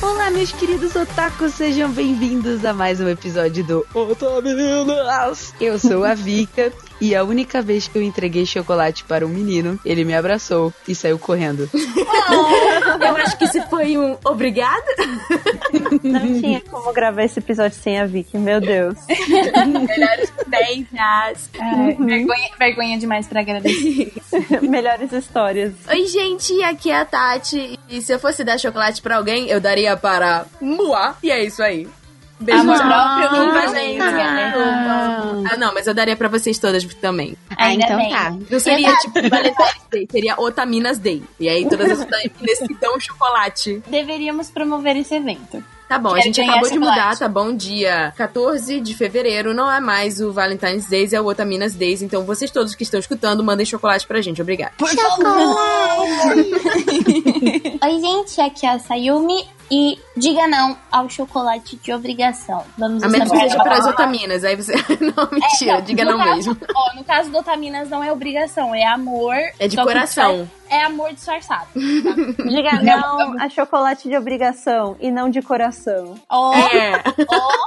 Olá, meus queridos otakus, sejam bem-vindos a mais um episódio do Otaminas! Eu sou a Vika e a única vez que eu entreguei chocolate para um menino, ele me abraçou e saiu correndo. Oh, eu acho que isso foi um obrigado. Não tinha como gravar esse episódio sem a Vicky, meu Deus. Melhores ideias. vergonha, vergonha demais pra agradecer. Melhores histórias. Oi, gente, aqui é a Tati. E se eu fosse dar chocolate pra alguém, eu daria para Mua. E é isso aí. Beijo Amor próprio nunca, nunca gente. Ah. Ah, não, mas eu daria pra vocês todas também. Ainda então bem. tá. Não seria tipo Valentine's Day, seria Otaminas Day. E aí todas as Otaminas se dão chocolate. Deveríamos promover esse evento. Tá bom, a Quero gente ganhar acabou de chocolate. mudar, tá bom? Dia 14 de fevereiro não é mais o Valentine's Days, é o Otaminas Days. Então vocês todos que estão escutando, mandem chocolate pra gente. Obrigada. Por favor! Oi, gente, aqui é a Sayumi. E diga não ao chocolate de obrigação. Vamos A menos que seja para as Otaminas. Aí você. Não, mentira, É, diga no não caso- mesmo. Ó, no caso do Otaminas não é obrigação, é amor. É de coração. É amor disfarçado. Diga não a chocolate de obrigação e não de coração. Ó, É,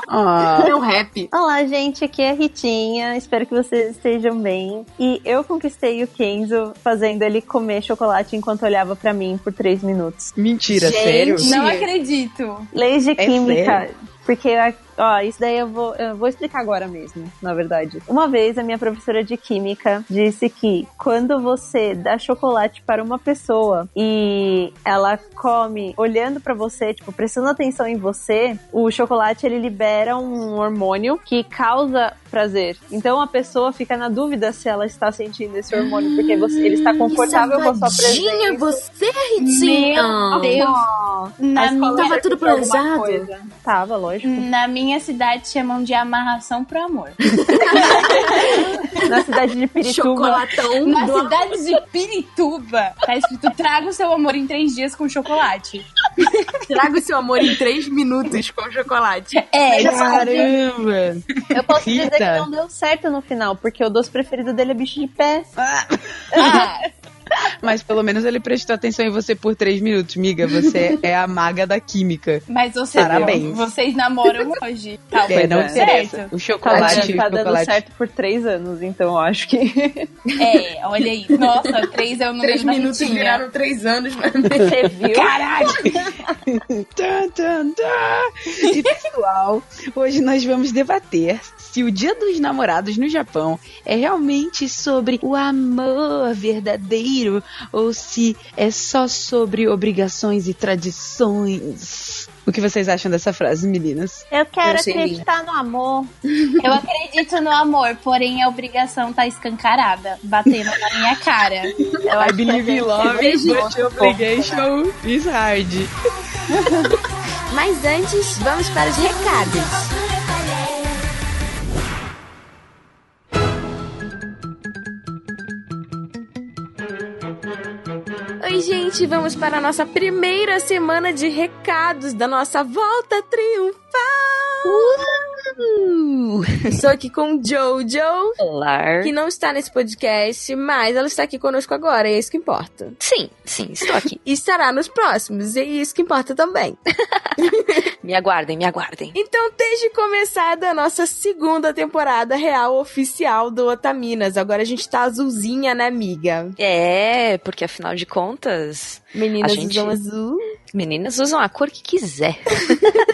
Ah, é um rap. Olá, gente, aqui é a Ritinha. Espero que vocês estejam bem. E eu conquistei o Kenzo fazendo ele comer chocolate enquanto olhava pra mim por três minutos. mentira, Gente. sério? não acredito. Leis de É química. sério? Porque, ó, isso daí eu vou, eu vou explicar agora mesmo, na verdade. Uma vez a minha professora de química disse que quando você dá chocolate para uma pessoa e ela come olhando pra você, tipo, prestando atenção em você, o chocolate ele libera um hormônio que causa prazer. Então a pessoa fica na dúvida se ela está sentindo esse hormônio porque você, ele está confortável com a sua presença. você, Ritinha. Meu Deus. Na minha, Tava tudo coisa. Tava, lógico. na minha cidade chamam de amarração pro amor. Na cidade de Pirituba. Chocolatão Na do cidade de Pirituba, tá escrito traga o seu amor em três dias com chocolate. Traga o seu amor em três minutos com chocolate. É, Caramba! Eu posso dizer Rita. que não deu certo no final, porque o doce preferido dele é bicho de pé. Ah, Mas pelo menos ele prestou atenção em você por três minutos, miga. Você é a maga da química. mas você, Parabéns. vocês namoram hoje. Tá, É, não interessa. certo. O chocolate, tá o dando chocolate. certo por três anos, então eu acho que. É, olha aí. Nossa, três é o número Três minutos Ritinha. viraram três anos. Você viu? Caralho! Tan, tan, tan. E pessoal, hoje nós vamos debater se o Dia dos Namorados no Japão é realmente sobre o amor verdadeiro ou se é só sobre obrigações e tradições. O que vocês acham dessa frase, meninas? Eu quero Eu acreditar no amor. Eu acredito no amor, porém a obrigação tá escancarada, batendo na minha cara. Eu acho que a gente- but obligation is hard. Mas antes, vamos para os recados. Oi, gente, vamos para a nossa primeira semana de recados da nossa volta triunfal. Estou aqui com Jojo, Olá. que não está nesse podcast, mas ela está aqui conosco agora, e é isso que importa. Sim, sim, estou aqui. E estará nos próximos, e é isso que importa também. Me aguardem, me aguardem. Então, desde começada a nossa segunda temporada real oficial do Otaminas. Agora a gente tá azulzinha, né, amiga? É, porque afinal de contas, Meninas gente- azul. Meninas usam a cor que quiser.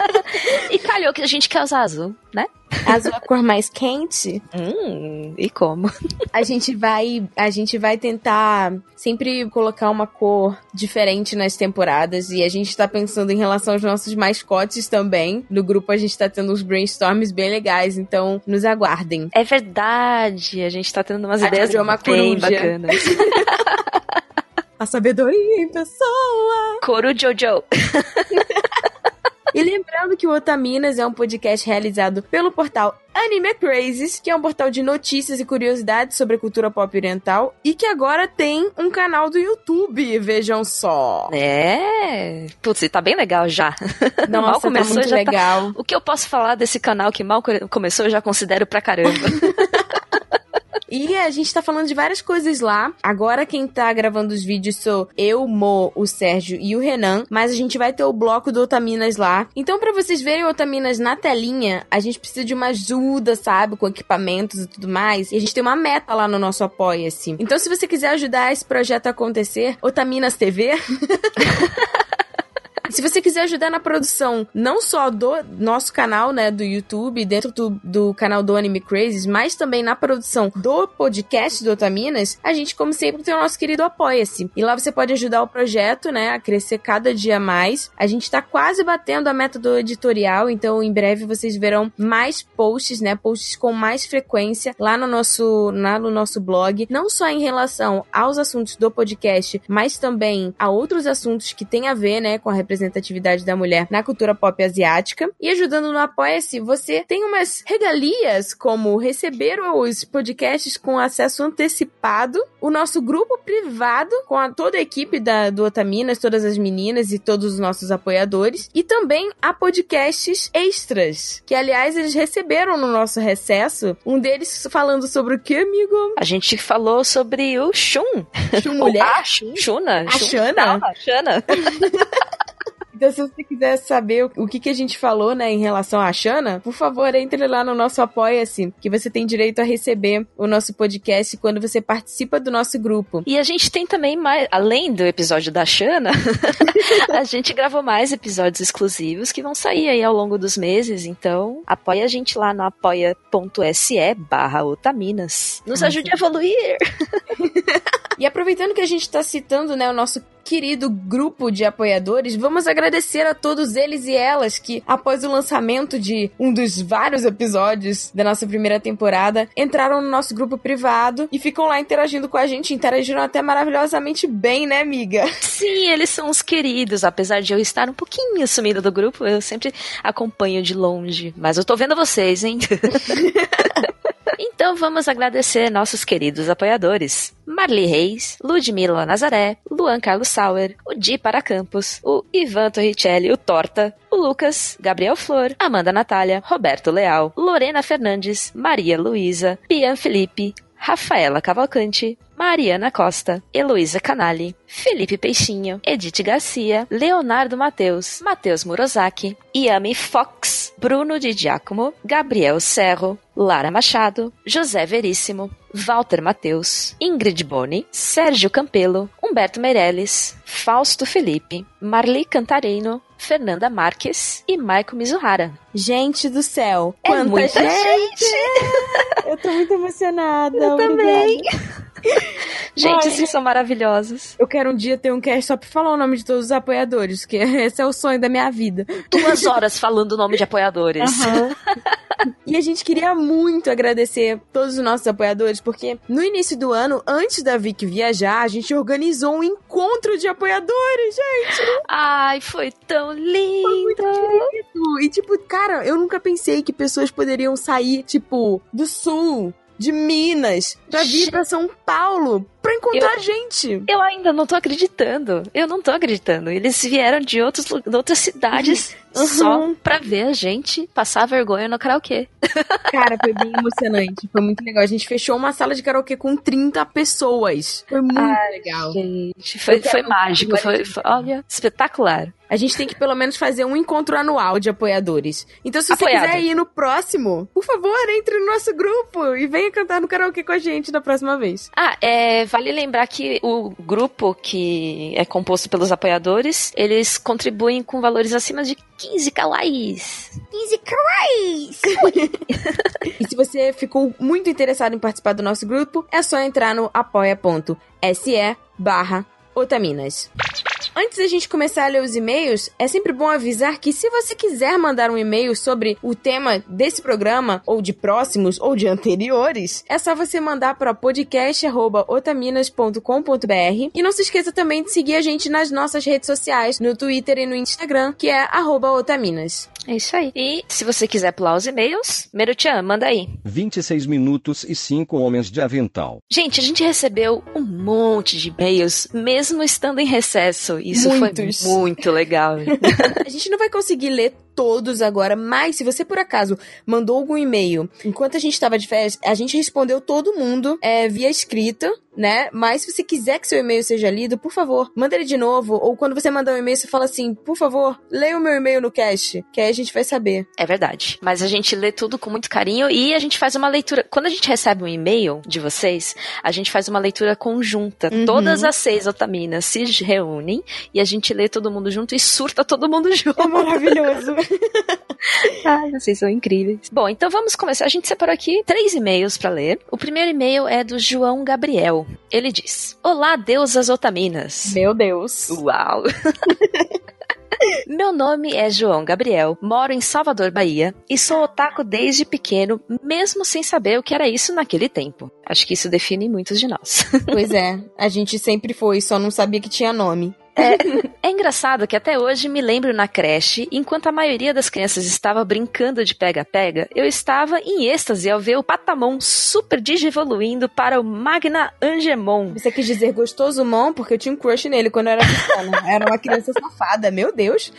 e calhou que a gente quer usar azul, né? Azul é a cor mais quente. Hum, e como? A gente vai, a gente vai tentar sempre colocar uma cor diferente nas temporadas e a gente tá pensando em relação aos nossos mascotes também. No grupo a gente tá tendo uns brainstorms bem legais, então nos aguardem. É verdade, a gente tá tendo umas A ideias bem bacanas. A sabedoria em pessoa. Coru Jojo. E lembrando que o Otaminas é um podcast realizado pelo portal Anime Crazes, que é um portal de notícias e curiosidades sobre a cultura pop oriental e que agora tem um canal do YouTube, vejam só. É. Putz, tá bem legal já. Nossa, mal tá começou, muito já legal. O que eu posso falar desse canal que mal co- começou, eu já considero pra caramba. E a gente tá falando de várias coisas lá. Agora quem tá gravando os vídeos sou eu, Mo, o Sérgio e o Renan. Mas a gente vai ter o bloco do Otaminas lá. Então, pra vocês verem o Otaminas na telinha, a gente precisa de uma ajuda, sabe? Com equipamentos e tudo mais. E a gente tem uma meta lá no nosso Apoia-se. Então, se você quiser ajudar esse projeto a acontecer, Otaminas TV. Se você quiser ajudar na produção, não só do nosso canal, né, do YouTube, dentro do, do canal do Anime Crazes, mas também na produção do podcast do Otaminas, a gente, como sempre, tem o nosso querido Apoia-se. E lá você pode ajudar o projeto, né, a crescer cada dia mais. A gente tá quase batendo a meta do editorial, então em breve vocês verão mais posts, né, posts com mais frequência lá no nosso, lá no nosso blog, não só em relação aos assuntos do podcast, mas também a outros assuntos que têm a ver, né, com a representatividade da mulher na cultura pop asiática. E ajudando no Apoia-se, você tem umas regalias, como receber os podcasts com acesso antecipado, o nosso grupo privado com a, toda a equipe da, do Otaminas, todas as meninas e todos os nossos apoiadores, e também a podcasts extras, que aliás eles receberam no nosso recesso, um deles falando sobre o que, amigo? A gente falou sobre o Shun. Shun mulher? Ah, Shun, Shuna. A Shun- Shana? Não, a Shana. Então, se você quiser saber o, que, que a gente falou, né, em relação à Xana, por favor, entre lá no nosso Apoia-se, que você tem direito a receber o nosso podcast quando você participa do nosso grupo. E a gente tem também mais, além do episódio da Shana, a gente gravou mais episódios exclusivos que vão sair aí ao longo dos meses, então apoia a gente lá no apoia.se barra otaminas. Nos ajude a evoluir! E aproveitando que a gente está citando, né, o nosso querido grupo de apoiadores, vamos agradecer a todos eles e elas que, após o lançamento de um dos vários episódios da nossa primeira temporada, entraram no nosso grupo privado e ficam lá interagindo com a gente. Interagiram até maravilhosamente bem, né, amiga? Sim, eles são os queridos, apesar de eu estar um pouquinho sumida do grupo, eu sempre acompanho de longe, mas eu tô vendo vocês, hein? Então vamos agradecer nossos queridos apoiadores: Marli Reis, Ludmila Nazaré, Luan Carlos Sauer, o Di Para Campos, o Ivan Torricelli, o Torta, o Lucas, Gabriel Flor, Amanda Natália, Roberto Leal, Lorena Fernandes, Maria Luísa, Pian Felipe, Rafaela Cavalcante, Mariana Costa, Heloísa Canali, Felipe Peixinho, Edith Garcia, Leonardo Mateus, Matheus Murozaki, Yami Fox, Bruno Di Giacomo, Gabriel Serro, Lara Machado, José Veríssimo, Walter Mateus, Ingrid Boni, Sérgio Campelo, Humberto Meirelles, Fausto Felipe, Marli Cantarino, Fernanda Marques e Maiko Mizuhara. Gente do céu, É quanta muita gente! Eu tô muito emocionada. Eu obrigada. também. Gente, Ai. vocês são maravilhosos. Eu quero um dia ter um cast só pra falar o nome de todos os apoiadores, que esse é o sonho da minha vida. Duas horas falando o nome de apoiadores. E a gente queria muito agradecer todos os nossos apoiadores, porque no início do ano, antes da Vicky viajar, a gente organizou um encontro de apoiadores, gente. Ai, foi tão lindo. E tipo, cara, eu nunca pensei que pessoas poderiam sair, tipo, do sul, de Minas, pra vir pra São Paulo, pra encontrar gente. Eu ainda não tô acreditando. Eu não tô acreditando. Eles vieram de, outros, de outras cidades Uhum. só pra ver a gente passar vergonha no karaokê. Cara, foi bem emocionante. Foi muito legal. A gente fechou uma sala de karaokê com 30 pessoas. Foi muito legal. Gente, foi, Eu foi mágico. Foi, foi- olha, espetacular. A gente tem que pelo menos fazer um encontro anual de apoiadores. Então, se você Apoiado. quiser ir no próximo, por favor, entre no nosso grupo e venha cantar no karaokê com a gente da próxima vez. Ah, é, vale lembrar que o grupo que é composto pelos apoiadores, eles contribuem com valores acima de 15 kawaiis. 15 kawaiis! e se você ficou muito interessado em participar do nosso grupo, é só entrar no apoia.se barra Otaminas. Antes da gente começar a ler os e-mails, é sempre bom avisar que se você quiser mandar um e-mail sobre o tema desse programa, ou de próximos, ou de anteriores, é só você mandar para podcast.otaminas.com.br e não se esqueça também de seguir a gente nas nossas redes sociais, no Twitter e no Instagram, que é otaminas. É isso aí. E se você quiser pular os e-mails, Merutian, manda aí. 26 minutos e 5 homens de avental. Gente, a gente recebeu um monte de e-mails, mesmo estando em recesso. Isso Muitos. foi muito legal. A gente não vai conseguir ler todos agora, mas se você por acaso mandou algum e-mail enquanto a gente estava de férias, a gente respondeu todo mundo é, via escrita, né? Mas se você quiser que seu e-mail seja lido, por favor, manda ele de novo. Ou quando você mandar um e-mail, você fala assim, por favor, leia o meu e-mail no cast, que aí a gente vai saber. É verdade. Mas a gente lê tudo com muito carinho e a gente faz uma leitura. Quando a gente recebe um e-mail de vocês, a gente faz uma leitura conjunta. Uhum. Todas as seis otaminas se reúnem e a gente lê todo mundo junto e surta todo mundo junto. É maravilhoso. Ai, vocês são incríveis. Bom, então vamos começar. A gente separou aqui três e-mails pra ler. O primeiro e-mail é do João Gabriel. Ele diz: Olá, deusas otaminas. Meu Deus. Uau! Meu nome é João Gabriel, moro em Salvador, Bahia, e sou otaku desde pequeno, mesmo sem saber o que era isso naquele tempo. Acho que isso define muitos de nós. Pois é, a gente sempre foi, só não sabia que tinha nome. É engraçado que até hoje me lembro na creche, enquanto a maioria das crianças estava brincando de pega-pega, eu estava em êxtase ao ver o Patamon super digievoluindo para o Magna Angemon. Você quis dizer gostoso mão, porque eu tinha um crush nele quando eu era pequena. Era uma criança safada, meu Deus.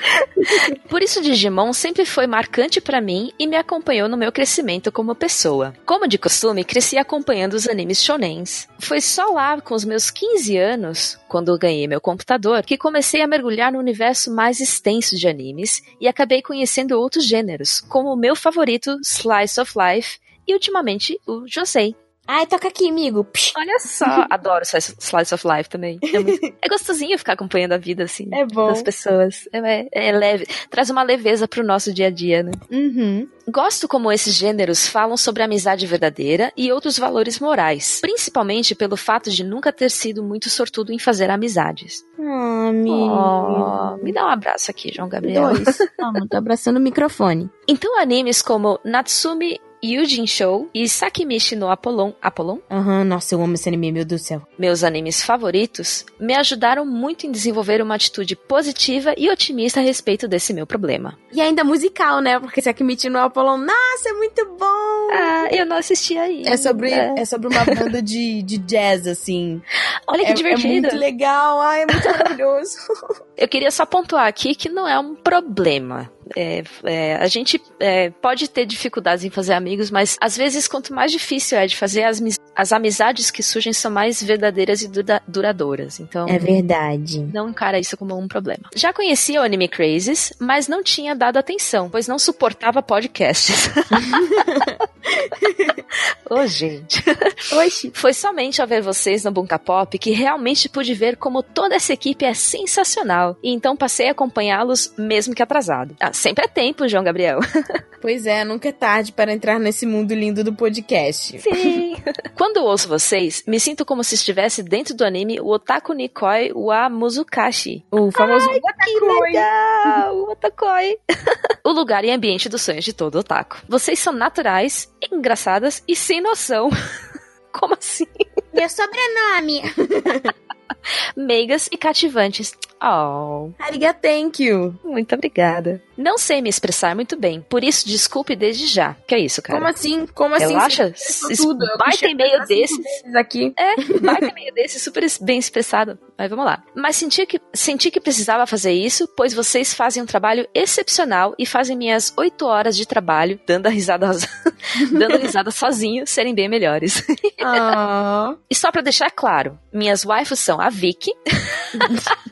Por isso Digimon sempre foi marcante pra mim e me acompanhou no meu crescimento como pessoa. Como de costume, cresci acompanhando os animes shonens. Foi só lá com os meus 15 anos, quando eu ganhei meu computador, que comecei a mergulhar no universo mais extenso de animes e acabei conhecendo outros gêneros, como o meu favorito, Slice of Life, e ultimamente o Josei. Ai, toca aqui, amigo. Psh. Olha só, adoro Slice of Life também. É, muito- é gostosinho ficar acompanhando a vida assim É bom. das pessoas. É, é leve, traz uma leveza pro nosso dia a dia, né? Uhum. Gosto como esses gêneros falam sobre a amizade verdadeira e outros valores morais, principalmente pelo fato de nunca ter sido muito sortudo em fazer amizades. Ah, amigo. Oh, me dá um abraço aqui, João Gabriel. Dois. Tô abraçando o microfone. Então, animes como Natsumi Yujin Show e Sakimichi no Apollon, Apollon, Aham, nossa, eu amo esse anime, meu Deus do céu. meus animes favoritos, me ajudaram muito em desenvolver uma atitude positiva e otimista a respeito desse meu problema. E ainda musical, né? Porque se Akimichi no Apollo, nossa, é muito bom! Ah, eu não assisti aí. É sobre, é sobre uma banda de, de jazz, assim. Olha que é, divertido. É muito legal, ai, é muito maravilhoso. Eu queria só pontuar aqui que não é um problema. É, é, a gente é, pode ter dificuldades em fazer amigos, mas às vezes quanto mais difícil é de fazer, as, as amizades que surgem são mais verdadeiras e dura- duradouras. Então, É verdade. não encara isso como um problema. Já conhecia o Anime Crazes, mas não tinha dado atenção, pois não suportava podcasts. Ô, gente. Oxi. Foi somente ao ver vocês no Bunka Pop que realmente pude ver como toda essa equipe é sensacional. E então passei a acompanhá-los mesmo que atrasado. Ah, sempre é tempo, João Gabriel. Pois é, nunca é tarde para entrar nesse mundo lindo do podcast. Sim. Quando ouço vocês, me sinto como se estivesse dentro do anime o Otaku Nikoi wa Muzukashi. O famoso Que legal! O Otakoi. o lugar e ambiente dos sonhos de todo otaku. Vocês são naturais, engraçadas e sem noção. Como assim? Meu sobrenome. Meigas e cativantes. Oh, Ariga, thank you. muito obrigada. Não sei me expressar muito bem, por isso desculpe desde já. Que é isso, cara? Como assim? Como assim? Relaxa? Tudo. Baita cheguei e-mail a cinco desse. vezes aqui. É, vai ter meio desse super bem expressado. Mas vamos lá. Mas senti que, senti que precisava fazer isso, pois vocês fazem um trabalho excepcional e fazem minhas oito horas de trabalho, dando a risada, dando risada sozinho, serem bem melhores. Ah. E só pra deixar claro, minhas waifus são a Vicky,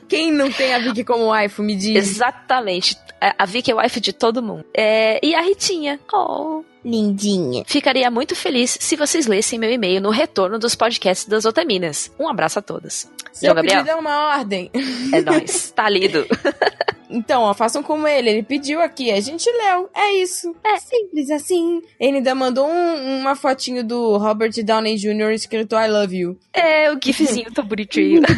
Quem não tem a Vicky como waifu, me diz. exatamente. A a Vicky é wife de todo mundo. É, e a Ritinha. Oh. Lindinha. Ficaria muito feliz se vocês lessem meu e-mail no retorno dos podcasts das Otaminas. Um abraço a todas. Seu João Gabriel? é uma ordem. É nóis. Tá lido. Então, ó, façam como ele. Ele pediu aqui, a gente leu. É isso. É simples assim. Ele ainda mandou um- uma fotinho do Robert Downey Jr. escrito I love you. É, o gifzinho tão bonitinho.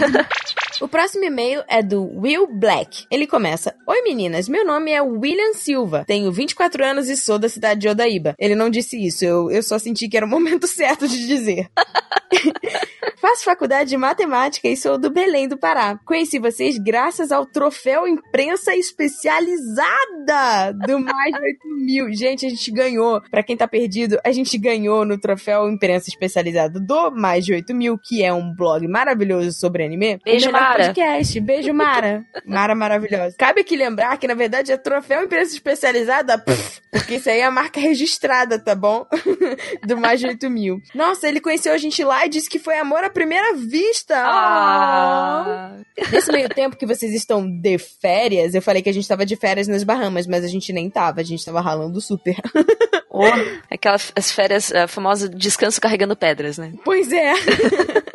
O próximo e-mail é do Will Black. Ele começa: Oi meninas, meu nome é William Silva, tenho 24 anos e sou da cidade de Odaíba. Ele não disse isso, eu, eu só senti que era o momento certo de dizer. Faço faculdade de matemática e sou do Belém do Pará. Conheci vocês graças ao troféu imprensa especializada do Mais de 8 mil. Gente, a gente ganhou. Pra quem tá perdido, a gente ganhou no troféu imprensa especializada do Mais de 8 mil, que é um blog maravilhoso sobre anime. Beijo, melhor Mara. Podcast. Beijo, Mara. Mara maravilhosa. Cabe aqui lembrar que, na verdade, é troféu imprensa especializada, pff, porque isso aí é a marca registrada, tá bom? do Mais de 8 mil. Nossa, ele conheceu a gente lá e disse que foi amor à primeira vista. Ah. Nesse meio tempo que vocês estão de férias, eu falei que a gente tava de férias nas Bahamas, mas a gente nem tava, a gente tava ralando super. Aquelas as férias, a famosa descanso carregando pedras, né? Pois é.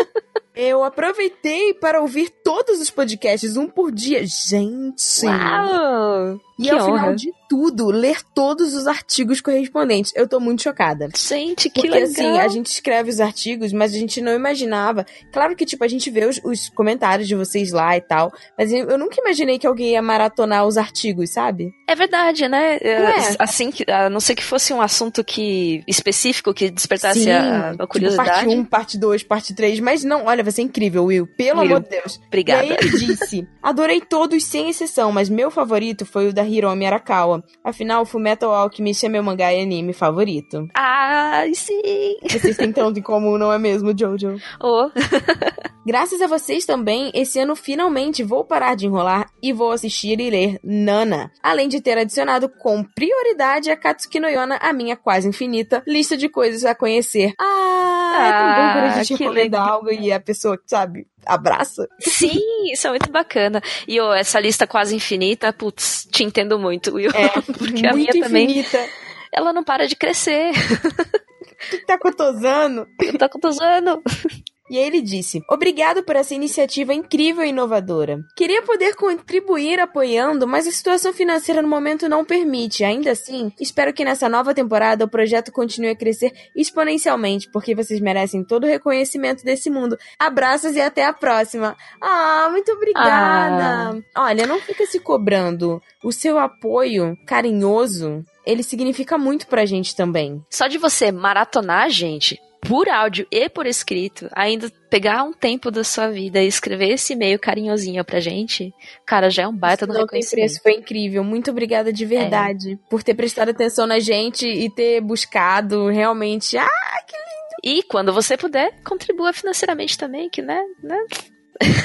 Eu aproveitei para ouvir todos os podcasts, um por dia. Gente! Uau! E que ao honra. final de tudo, ler todos os artigos correspondentes. Eu tô muito chocada. Gente, que Porque legal. assim, a gente escreve os artigos, mas a gente não imaginava. Claro que, tipo, a gente vê os, os comentários de vocês lá e tal, mas eu, eu nunca imaginei que alguém ia maratonar os artigos, sabe? É verdade, né? É, É. Assim, a não ser que fosse um assunto que específico que despertasse a, a tipo, curiosidade. parte 1, parte 2, parte 3, mas não, olha, vai ser incrível, Will, pelo Will, amor de Deus. Obrigada. E aí ele disse: Adorei todos sem exceção, mas meu favorito foi o da Hiromi Arakawa. Afinal, Fullmetal Alchemist é meu mangá e anime favorito. Ai, sim! Vocês têm tanto em comum, não é mesmo, Jojo? Oh, Graças a vocês também, esse ano finalmente vou parar de enrolar e vou assistir e ler Nana. Além de ter adicionado com prioridade a Katsuki no Yona a minha quase infinita lista de coisas a conhecer. Ah, é tão bom quando a Ah, gente recomenda algo e a pessoa, sabe, abraça. sim, isso é muito bacana. E oh, essa lista quase infinita, putz, te entendo muito, Will. É, Porque a minha muito também, infinita. ela não para de crescer. Que tá cotosando? Eu tô contosando. E aí ele disse: Obrigado por essa iniciativa incrível e inovadora. Queria poder contribuir apoiando, mas a situação financeira no momento não permite. Ainda assim, espero que nessa nova temporada o projeto continue a crescer exponencialmente, porque vocês merecem todo o reconhecimento desse mundo. Abraços e até a próxima. Ah, muito obrigada. Olha, não fica se cobrando. O seu apoio carinhoso, ele significa muito pra gente também. Só de você maratonar, gente, por áudio e por escrito, ainda pegar um tempo da sua vida e escrever esse e-mail carinhosinho pra gente, cara, já é um baita do Não tem reconhecimento. preço, foi incrível. Muito obrigada de verdade por ter prestado atenção na gente e ter buscado realmente. Ah, E quando você puder, contribua financeiramente também, que né, né?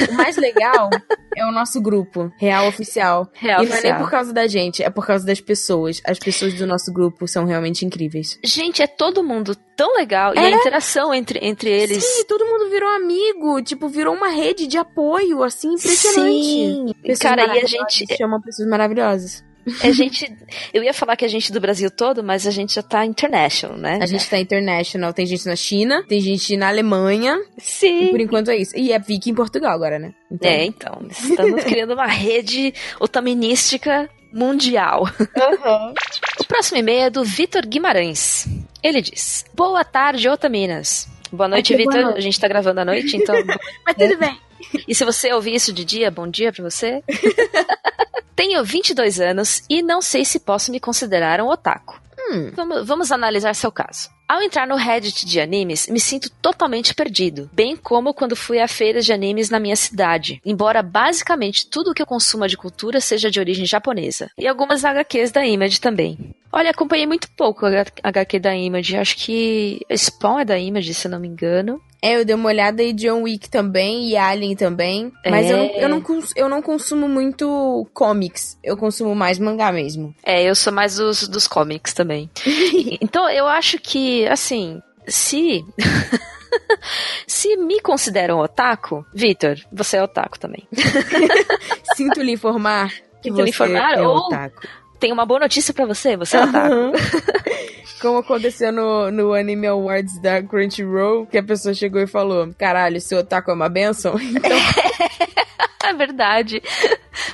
O mais legal é o nosso grupo, Real Oficial. Real e não é nem oficial. por causa da gente, é por causa das pessoas. As pessoas do nosso grupo são realmente incríveis. Gente, é todo mundo tão legal. E É? a interação entre, entre eles. Sim, todo mundo virou amigo. Tipo, virou uma rede de apoio, assim, impressionante. Sim. Pessoas Cara, e a gente. chamam pessoas maravilhosas. A gente. Eu ia falar que a gente do Brasil todo, mas a gente já tá international, né? A gente tá international. Tem gente na China, tem gente na Alemanha. E Sim. por enquanto é isso. E é Vicky em Portugal agora, né? Então, É, então. Estamos criando uma rede otaminística mundial. O próximo e-mail é do Vitor Guimarães. Ele diz: Boa tarde, Otaminas. Boa noite, Vitor. A gente tá gravando à noite, então. Mas tudo bem. E se você ouvir isso de dia, bom dia pra você. Tenho 22 anos e não sei se posso me considerar um otaku. Hum. Vamos, vamos analisar seu caso. Ao entrar no Reddit de animes, me sinto totalmente perdido, bem como quando fui a feiras de animes na minha cidade, embora basicamente tudo que eu consuma de cultura seja de origem japonesa, e algumas HQs da Image também. Olha, acompanhei muito pouco a HQ da Image, acho que Spawn é da Image, se eu não me engano. É, eu dei uma olhada em John Wick também e Alien também. Mas É. eu, não, eu, não eu não consumo muito comics. Eu consumo mais mangá mesmo. É, eu sou mais dos, dos comics também. então, eu acho que, assim, se. se me consideram otaku, Vitor, você é otaku também. Sinto lhe informar que Sinto lhe você informar, é ou- otaku. Tem uma boa notícia pra você, você é otaku. Como aconteceu no, no Anime Awards da Crunchyroll, que a pessoa chegou e falou: Caralho, seu otaku é uma benção? Então, É verdade.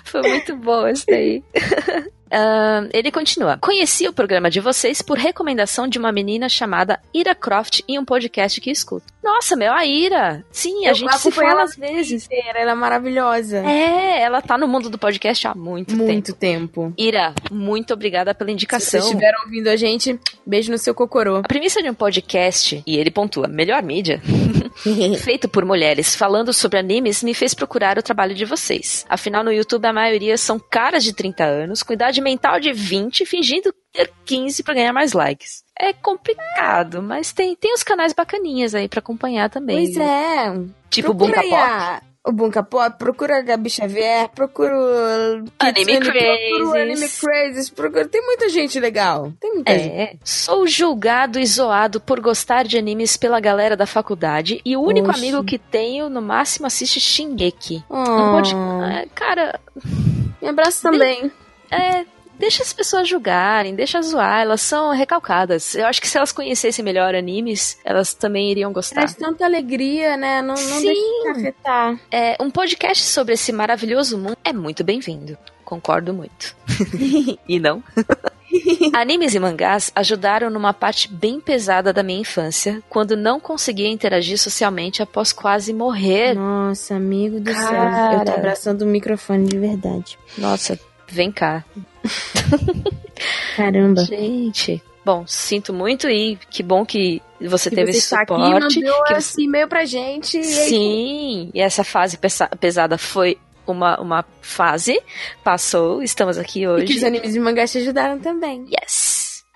Foi muito bom isso daí. Ahn, ele continua. Conheci o programa de vocês por recomendação de uma menina chamada Ira Croft em um podcast que escuto. Nossa, meu, a Ira. Sim, a Eu gente se fala ela às vezes. Inteira, Ela é maravilhosa. É, ela tá no mundo do podcast há muito, tempo. Muito tempo. Ira, muito obrigada pela Se indicação. vocês estiveram ouvindo a gente, beijo no seu cocorô. A premissa de um podcast, e ele pontua, melhor mídia, feito por mulheres falando sobre animes, me fez procurar o trabalho de vocês. Afinal, no YouTube a maioria são caras de 30 anos, com idade mental de 20, fingindo 15 pra ganhar mais likes. É complicado, mas tem, tem os canais bacaninhas aí pra acompanhar também. Pois é. Tipo Bunka Pop. O Bunka Pop, procura a Gabi Xavier, procura o Anime Kitsune, procura Crazes. Anime Crazes, procura... Tem muita gente legal. Tem muita gente. É, sou julgado e zoado por gostar de animes pela galera da faculdade e o único Oxi. amigo que tenho, no máximo, assiste Shingeki. Oh, Não pode. é, Cara, Me abraço também. é. Deixa as pessoas julgarem, deixa zoar, elas são recalcadas. Eu acho que se elas conhecessem melhor animes, elas também iriam gostar. Traz tanta alegria, né? Não, não Sim. deixa de afetar. É, um podcast sobre esse maravilhoso mundo é muito bem-vindo. Concordo muito. e não? Animes e mangás ajudaram numa parte bem pesada da minha infância, quando não conseguia interagir socialmente após quase morrer. Nossa, amigo do céu. Cara. Eu tô abraçando o microfone de verdade. Nossa, vem cá. Caramba. Gente. Bom, sinto muito e que bom que você Que teve você esse aqui, suporte. mandou que esse e-mail pra gente. e aí- Sim, e essa fase pesa- pesada foi uma, uma fase, passou, estamos aqui E que hoje. os animes e mangás te ajudaram também. Yes!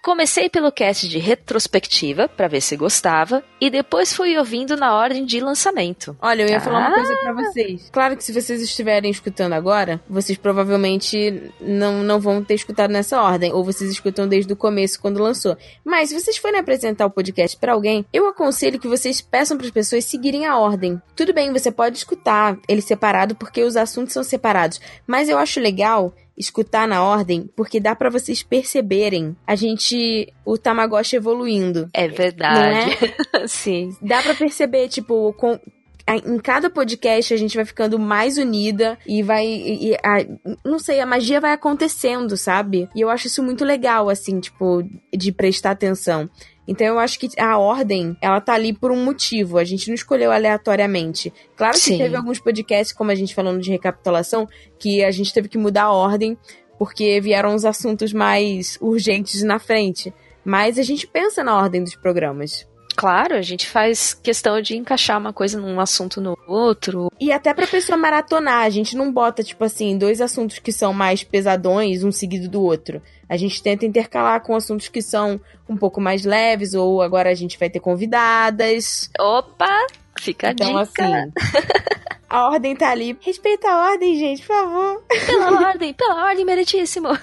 Comecei pelo cast de retrospectiva, pra ver se gostava, e depois fui ouvindo na ordem de lançamento. Olha, eu ia falar uma Ah. coisa pra vocês. Claro que se vocês estiverem escutando agora, vocês provavelmente não, não vão ter escutado nessa ordem, ou vocês escutam desde o começo quando lançou. Mas se vocês forem apresentar o podcast pra alguém, eu aconselho que vocês peçam para as pessoas seguirem a ordem. Tudo bem, você pode escutar ele separado porque os assuntos são separados, mas eu acho legal escutar na ordem porque dá pra vocês perceberem a gente o Tamagotchi evoluindo. É verdade. Sim. Dá pra perceber, tipo, com, em cada podcast a gente vai ficando mais unida e vai. e a- não sei, a magia vai acontecendo, sabe? E eu acho isso muito legal, assim, tipo, de prestar atenção. Então eu acho que a ordem, ela tá ali por um motivo. A gente não escolheu aleatoriamente. Claro que Sim. teve alguns podcasts, como a gente falando de recapitulação, que a gente teve que mudar a ordem porque vieram os assuntos mais urgentes na frente. Mas a gente pensa na ordem dos programas. Claro, a gente faz questão de encaixar uma coisa num assunto no outro. E até pra pessoa maratonar, a gente não bota, tipo assim, dois assuntos que são mais pesadões, um seguido do outro. A gente tenta intercalar com assuntos que são um pouco mais leves, ou agora a gente vai ter convidadas. Opa! Fica a Então, dica. assim. A ordem tá ali. Respeita a ordem, gente, por favor. Pela ordem, pela ordem, meritíssimo.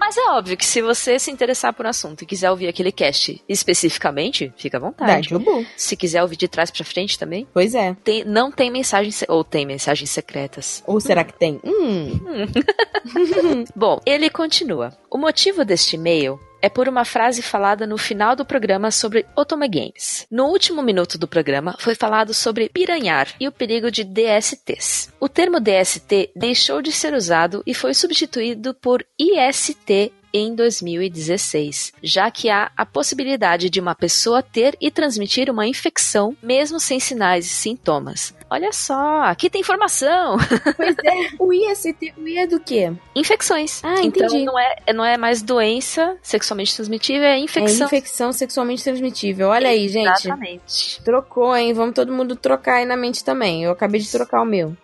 Mas é óbvio que se você se interessar por um assunto e quiser ouvir aquele cast especificamente, fica à vontade. Dajubu. Se quiser ouvir de trás pra frente também, Pois é. tem- não tem mensagens se- ou tem mensagens secretas. Ou será que tem? Hum. Bom, ele continua. O motivo deste e-mail é por uma frase falada no final do programa sobre Otome Games. No último minuto do programa foi falado sobre piranhar e o perigo de DSTs. O termo DST deixou de ser usado e foi substituído por IST em 2016, já que há a possibilidade de uma pessoa ter e transmitir uma infecção mesmo sem sinais e sintomas. Olha só, aqui tem informação. Pois é. O IST, o I é do quê? Infecções. Ah, então entendi. não é, não é mais doença sexualmente transmitível, é É infecção. infecção sexualmente transmitível. Olha aí, gente. Exatamente. Trocou, hein? Vamos todo mundo trocar aí na mente também. Eu acabei de trocar o meu.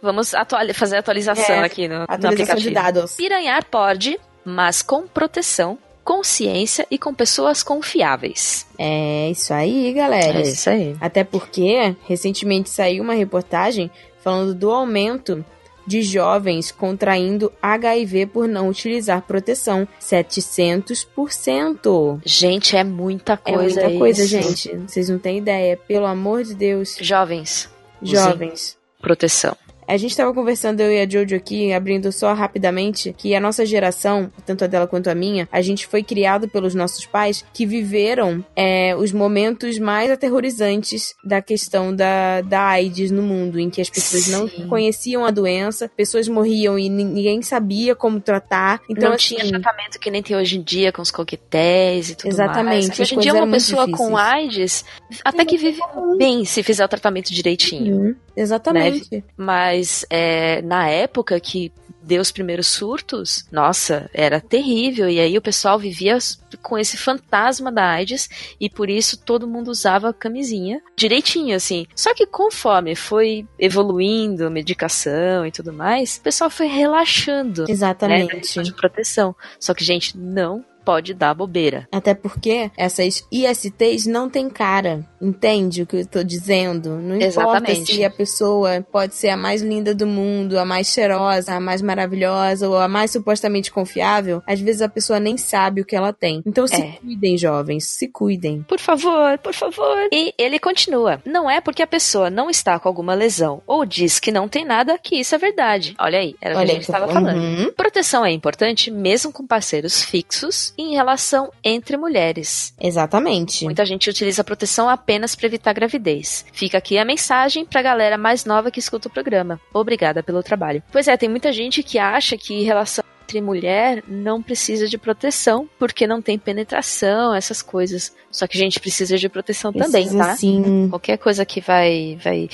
Vamos atuali- fazer a atualização É, aqui no, no Atualização de aplicativo. dados. Piranhar pode, mas com proteção, consciência e com pessoas confiáveis. É isso aí, galera. É isso aí. Até porque, recentemente saiu uma reportagem falando do aumento de jovens contraindo HIV por não utilizar proteção. 700%. Gente, é muita É coisa muita coisa, isso. gente. Vocês não têm ideia. Pelo amor de Deus. Jovens, Jovens. proteção. A gente tava conversando, eu e a Jojo aqui, abrindo só rapidamente, que a nossa geração, tanto a dela quanto a minha, a gente foi criado pelos nossos pais que viveram é, os momentos mais aterrorizantes da questão da, da AIDS no mundo, em que as pessoas Sim. não conheciam a doença, pessoas morriam e ni- ninguém sabia como tratar. Então, não assim, tinha tratamento que nem tem hoje em dia com os coquetéis e tudo Exatamente, mais. Hoje em coisas dia uma pessoa com difíceis. AIDS até que vive bem se fizer o tratamento direitinho. Uhum, exatamente. Mas é, na época que deu os primeiros surtos, nossa, era terrível. E aí o pessoal vivia com esse fantasma da AIDS e por isso todo mundo usava camisinha direitinho, assim. Só que conforme foi evoluindo a medicação e tudo mais, o pessoal foi relaxando. Né, Exatamente. questão de proteção. Só que, gente, não pode dar bobeira. Até porque essas ISTs não têm cara. Entende o que eu tô dizendo? Não importa Exatamente. se a pessoa pode ser a mais linda do mundo, a mais cheirosa, a mais maravilhosa ou a mais supostamente confiável. Às vezes a pessoa nem sabe o que ela tem. Então se É. cuidem, jovens. Se cuidem. Por favor, por favor. E ele continua. Não é porque a pessoa não está com alguma lesão ou diz que não tem nada que isso é verdade. Olha aí, era o que a gente estava falando. Uhum. Proteção é importante mesmo com parceiros fixos em relação entre mulheres. Exatamente. Muita gente utiliza proteção apenas para evitar gravidez. Fica aqui a mensagem pra galera mais nova que escuta o programa. Obrigada pelo trabalho. Pois é, tem muita gente que acha que relação entre mulher não precisa de proteção porque não tem penetração, essas coisas. Só que a gente precisa de proteção também, Precisa tá? Sim. Qualquer coisa que vai, vai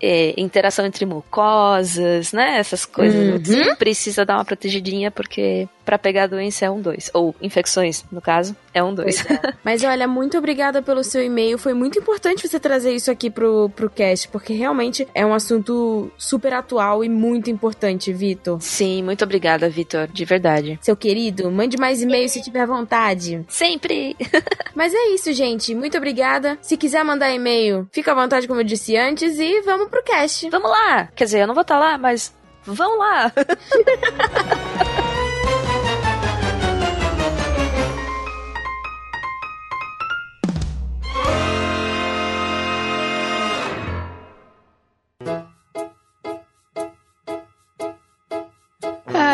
é, interação entre mucosas, né? Essas coisas. Uhum. Precisa dar uma protegidinha porque pra pegar a doença é um dois ou infecções no caso é um dois. Mas olha, muito obrigada pelo seu e-mail. Foi muito importante você trazer isso aqui pro, pro cast, porque realmente é um assunto super atual e muito importante, Vitor. Sim, muito obrigada, Vitor, de verdade. Seu querido, mande mais e-mails se tiver vontade. Sempre. Mas é isso, gente. Muito obrigada. Se quiser mandar e-mail, fica à vontade, como eu disse antes, e vamos pro cast. Vamos lá. Quer dizer, eu não vou estar lá, mas vão lá.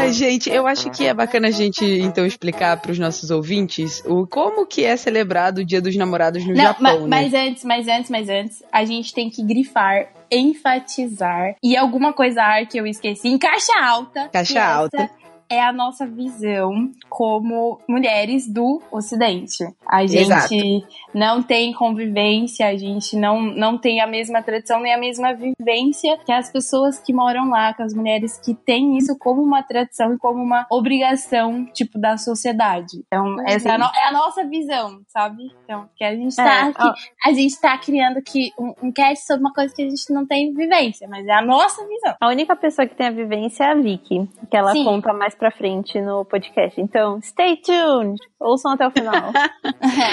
Ai, gente, eu acho que é bacana a gente então explicar para os nossos ouvintes o como que é celebrado o Dia dos Namorados no Não, Japão, ma- né? mas antes, mas antes, mas antes, a gente tem que grifar, enfatizar e alguma coisa ar que eu esqueci em caixa alta. Caixa essa alta. É a nossa visão como mulheres do Ocidente. A gente Exato. não tem convivência, a gente não, não tem a mesma tradição nem a mesma vivência que as pessoas que moram lá, que as mulheres que têm isso como uma tradição e como uma obrigação, tipo, da sociedade. Então, essa é a, no- é a nossa visão, sabe? Então, que a gente tá É, aqui, a gente tá criando aqui um, um cast sobre uma coisa que a gente não tem vivência, mas é a nossa visão. A única pessoa que tem a vivência é a Vicky, que ela Sim. conta mais pra frente no podcast. Então, stay tuned! Ouçam até o final.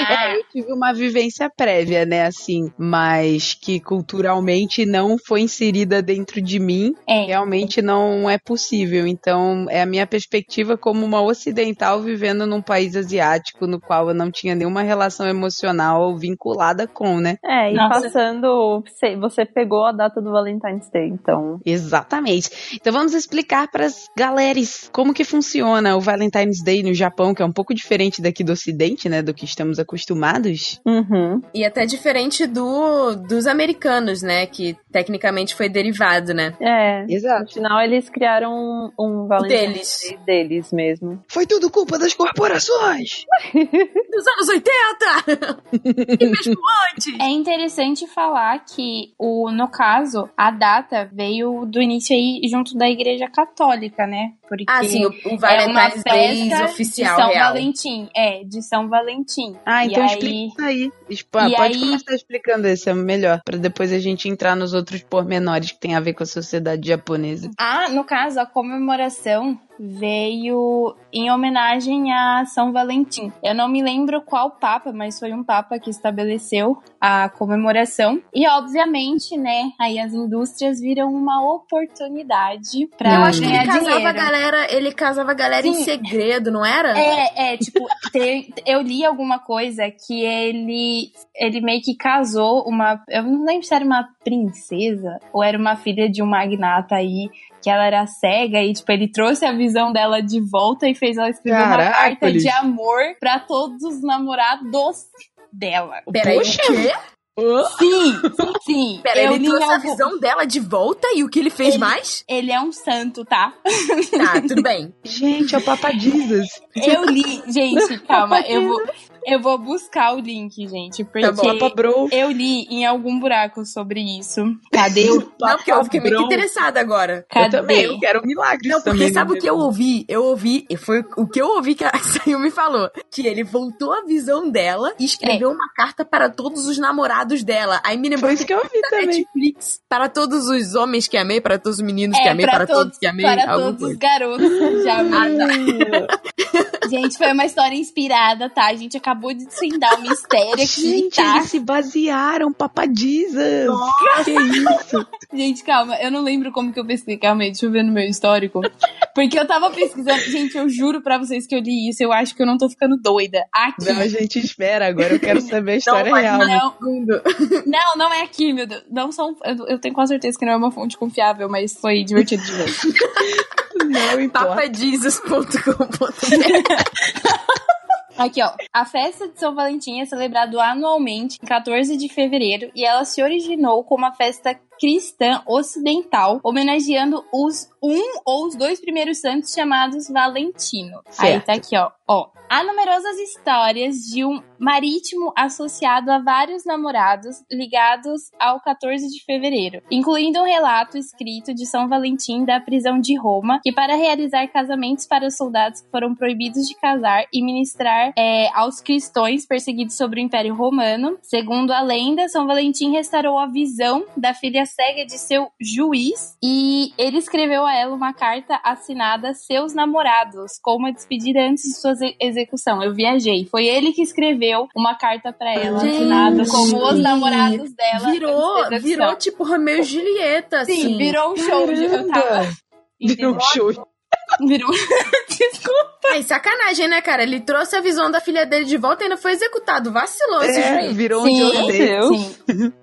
É, eu tive uma vivência prévia, né, assim, mas que culturalmente não foi inserida dentro de mim, É. realmente não é possível. Então, é a minha perspectiva como uma ocidental vivendo num país asiático no qual eu não tinha nenhuma relação emocional vinculada com, né? É, e Nossa. passando, você- você pegou a data do Valentine's Day, então. Exatamente. Então vamos explicar para as galeras como que funciona o Valentine's Day no Japão, que é um pouco diferente daqui do Ocidente, né, do que estamos acostumados. Uhum. E até diferente do dos americanos, né? Que tecnicamente foi derivado, né? É. No Exato. final, eles criaram um, um Valentine's Deles. Day deles mesmo. Foi tudo culpa das corporações. Dos anos 80! e mesmo antes! É interessante falar que, o, no caso, a data veio do início aí junto da Igreja Católica, né? Porque Ah, sim, o, o é Valentine's Day festa oficial de São real. Valentim. É, de São Valentim. Ah, E então aí- explica isso aí. E Pode aí- começar explicando esse, é melhor, para depois a gente entrar nos outros pormenores que tem a ver com a sociedade japonesa. Ah, no caso, a comemoração veio em homenagem a São Valentim. Eu não me lembro qual papa, mas foi um papa que estabeleceu a comemoração. E obviamente, né, aí as indústrias viram uma oportunidade para Eu acho que ele ganhar casava a dinheiro. galera, ele casava a galera em Sim. segredo, não era? É, é, tipo, te- eu li alguma coisa que ele ele meio que casou uma, eu não lembro se era uma princesa ou era uma filha de um magnata aí, que ela era cega e tipo, ele trouxe a visão dela de volta e fez ela escrever uma carta Caracoles. de amor pra todos os namorados dela. Peraí, Poxa! o quê? Sim, sim. Peraí, eu ele trouxe a algum- visão dela de volta e o que ele fez Ele- mais? Ele é um santo, tá? Tá, tudo bem. Gente, é o Papa Jesus. Eu li, gente, calma, eu vou, eu vou buscar o link, gente, porque Tá bom, Papa Bro. eu li em algum buraco sobre isso. Cadê o Não, porque eu fiquei muito Bro. interessada agora. Eu Cadê? também, eu quero milagres Não, porque também. sabe né? o que eu ouvi? Eu ouvi, e foi o que eu ouvi que a Sayu me falou. Que ele voltou a visão dela e escreveu uma carta para todos os namorados dela. Aí me lembrou Foi isso que eu ouvi da também. Netflix. Para todos os homens que amei, para todos os meninos que É, amei, pra para todos, todos que amei. para todos os coisa. garotos que já amei. Ah, Gente, foi uma história inspirada, tá? A gente acabou de desvendar o mistério aqui, Gente, tá? eles se basearam, Papa Jesus. Que isso? Gente, calma, eu não lembro como que eu pesquisei. Calma aí, deixa eu ver no meu histórico. Porque eu tava pesquisando. Gente, eu juro pra vocês que eu li isso. Eu acho que eu não tô ficando doida. Aqui. Não, a gente espera. Agora eu quero saber a história real. né? Não, fundo. não, não é aqui, meu Deus. Não são. Eu, eu tenho quase certeza que não é uma fonte confiável, mas foi divertido de ver. Não importa. Papadisus.com.br Aqui, ó. A festa de São Valentim é celebrado anualmente em 14 de fevereiro e ela se originou como uma festa cristã ocidental, homenageando os um ou os dois primeiros santos chamados Valentino. Aí Certo. tá aqui, ó. Ó, há numerosas histórias de um marítimo associado a vários namorados ligados ao 14 de fevereiro, incluindo um relato escrito de São Valentim da prisão de Roma, que para realizar casamentos para os soldados que foram proibidos de casar e ministrar é, aos cristãos perseguidos sobre o Império Romano. Segundo a lenda, São Valentim restaurou a visão da filha cega de seu juiz e ele escreveu a ela uma carta assinada Seus Namorados, com uma despedida antes de sua exe- execução. Eu viajei. Foi ele que escreveu uma carta pra ela Gente, assinada como os namorados dela. Virou, antes da execução. virou tipo Romeu e Julieta, assim. Sim, virou um show de. Eu tava. Caramba. Virou um show. Virou. Desculpa. Ai, sacanagem, né, cara? Ele trouxe a visão da filha dele de volta e ainda foi executado. Vacilou esse É, juiz. virou um Sim, sim.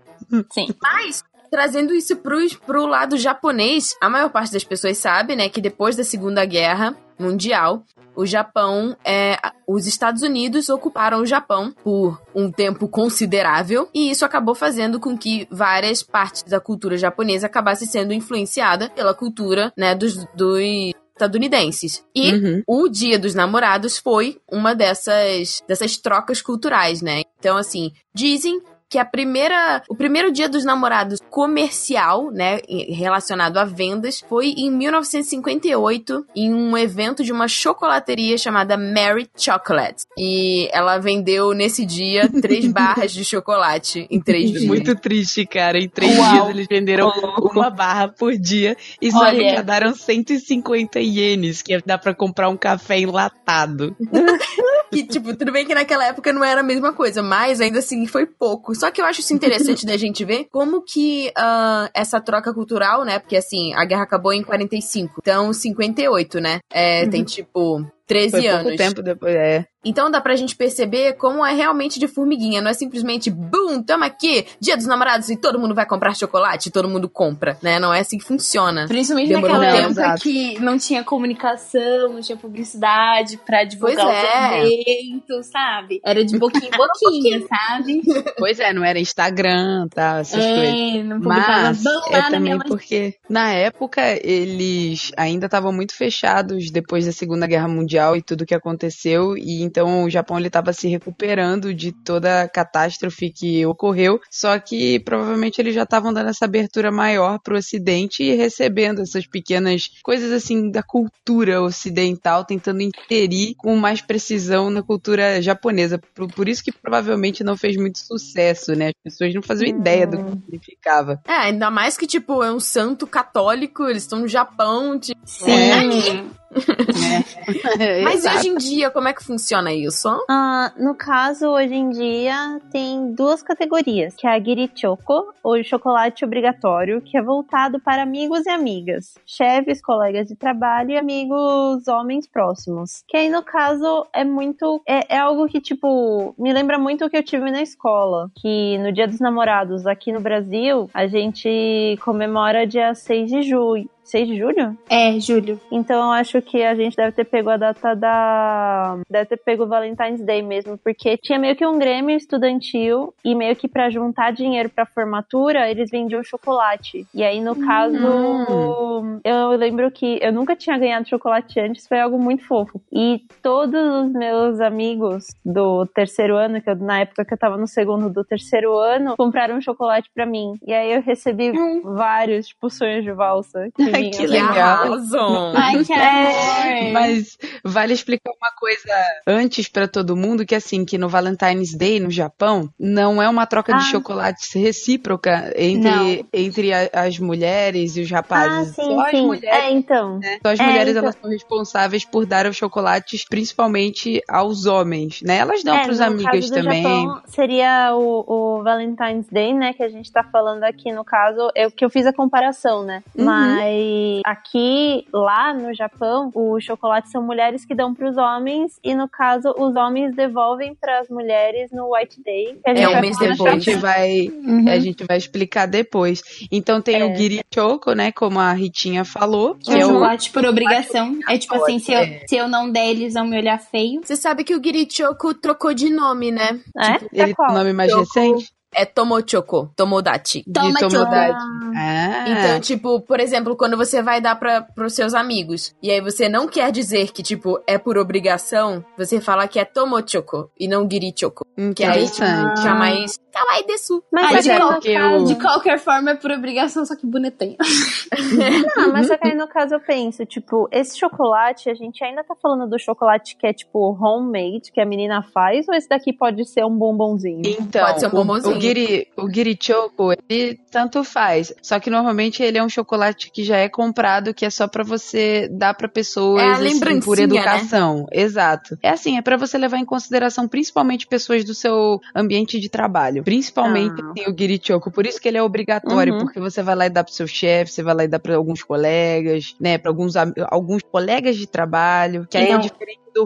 Sim. Mas, trazendo isso pro, pro lado japonês, a maior parte das pessoas sabe, né, que depois da Segunda Guerra Mundial, o Japão, é, os Estados Unidos ocuparam o Japão por um tempo considerável e isso acabou fazendo com que várias partes da cultura japonesa acabassem sendo influenciada pela cultura, né, dos, dos estadunidenses. E Uhum. o Dia dos Namorados foi uma dessas, dessas trocas culturais, né? Então, assim, dizem que a primeira, o primeiro Dia dos Namorados comercial, né, relacionado a vendas, foi em 1958, em um evento de uma chocolateria chamada Mary Chocolate. E ela vendeu nesse dia três barras de chocolate em três dias. Muito triste, cara. Em três Uau. dias eles venderam uma barra por dia e só Olha. arrecadaram 150 ienes, que dá pra comprar um café enlatado. Que, tipo, tudo bem que naquela época não era a mesma coisa, mas ainda assim foi pouco. Só que eu acho isso interessante da gente ver como que ah, essa troca cultural, né? Porque assim, a guerra acabou em 45. Então, 58, né? É, Tem tipo 13 Foi anos. pouco tempo depois, é. Então dá pra gente perceber como é realmente de formiguinha. Não é simplesmente, bum, tamo aqui, dia dos namorados e todo mundo vai comprar chocolate, todo mundo compra, né? Não é assim que funciona. Principalmente Demorou naquela tempo. época Exato. que não tinha comunicação, não tinha publicidade pra divulgar Pois é. os eventos, sabe? Era de boquinha em boquinha, sabe? Pois é, não era Instagram, tá? Essas coisas. É, não publicava Mas é também porque na época eles ainda estavam muito fechados depois da Segunda Guerra Mundial e tudo que aconteceu e então o Japão ele estava se recuperando de toda a catástrofe que ocorreu, só que provavelmente eles já estavam dando essa abertura maior para o Ocidente e recebendo essas pequenas coisas assim da cultura ocidental, tentando inserir com mais precisão na cultura japonesa. Por, por isso que provavelmente não fez muito sucesso, né? As pessoas não faziam ideia do que significava. É, ainda mais que, tipo, é um santo católico, eles estão no Japão, tipo. Sim. É. Mas Exato. hoje em dia, como é que funciona isso? Ah, no caso, hoje em dia, tem duas categorias, que é a Girichoko, ou chocolate obrigatório, que é voltado para amigos e amigas, chefes, colegas de trabalho e amigos homens próximos. Que aí, no caso, é muito... É, é algo que, tipo, me lembra muito o que eu tive na escola, que no Dia dos Namorados, aqui no Brasil, a gente comemora dia 6 de julho. 6 de julho? É, Júlio. Então eu acho que a gente deve ter pego a data da. Deve ter pego o Valentine's Day mesmo, porque tinha meio que um grêmio estudantil e meio que pra juntar dinheiro pra formatura, eles vendiam chocolate. E aí, no caso, eu lembro que eu nunca tinha ganhado chocolate antes, foi algo muito fofo. E todos os meus amigos do terceiro ano, que eu, na época que eu tava no segundo do terceiro ano, compraram chocolate pra mim. E aí eu recebi vários, tipo, sonhos de valsa. Que, Ai, que legal. arrasam. Ai, que amor. Mas vale explicar uma coisa antes pra todo mundo, que assim, que no Valentine's Day no Japão, não é uma troca de Ah. chocolates recíproca Não. entre, entre a- as mulheres e os Ah, rapazes. sim, Só as sim. mulheres, É, então. né? Só as É, mulheres então- elas são responsáveis por dar os chocolates, principalmente aos homens, né? Elas dão É, pros amigos também. Japão, seria o, o Valentine's Day, né? Que a gente tá falando aqui, no caso, é o que eu fiz a comparação, né? Uhum. Mas aqui, lá no Japão, os chocolates são mulheres que dão pros homens, e no caso, os homens devolvem pras mulheres no White Day. que a gente É um vai mês depois. A gente vai, Uhum. a gente vai explicar depois. Então tem É. o Giri Choco, né? Como a Ritinha falou, que Que é o chocolate por obrigação. É tipo assim, se eu, É. se eu não der, eles vão me olhar feio. Você sabe que o Girichoko trocou de nome, né? É? Ele tem qual? o nome mais Choco. recente É Tomochoko, Tomodachi. Toma, de. Tomodachi. Ah, Então, tipo, por exemplo, quando você vai dar para pros seus amigos, e aí você não quer dizer que, tipo, é por obrigação, você fala que é Tomochoko e não Girichoko. Que aí, tipo, fica mais kawaii desu. Mas, Ai, de, é no o- caso- de qualquer forma é por obrigação, só que bonitinho. Não, mas só que aí no caso eu penso, tipo, esse chocolate, a gente ainda tá falando do chocolate que é tipo homemade, que a menina faz, ou esse daqui pode ser um bombonzinho? Então, Pode ser um o- bombonzinho. O, Giri, o Giri Choco, ele tanto faz. Só que normalmente ele é um chocolate que já é comprado, que é só pra você dar pra pessoas É a assim, por educação. Exato. É assim, é pra você levar em consideração principalmente pessoas do seu ambiente de trabalho. Principalmente Ah. assim, o Giri Choco. Por isso que ele é obrigatório, Uhum. porque você vai lá e dá pro seu chefe, você vai lá e dá pra alguns colegas, né? Pra alguns, alguns colegas de trabalho. Que aí é Então- diferente do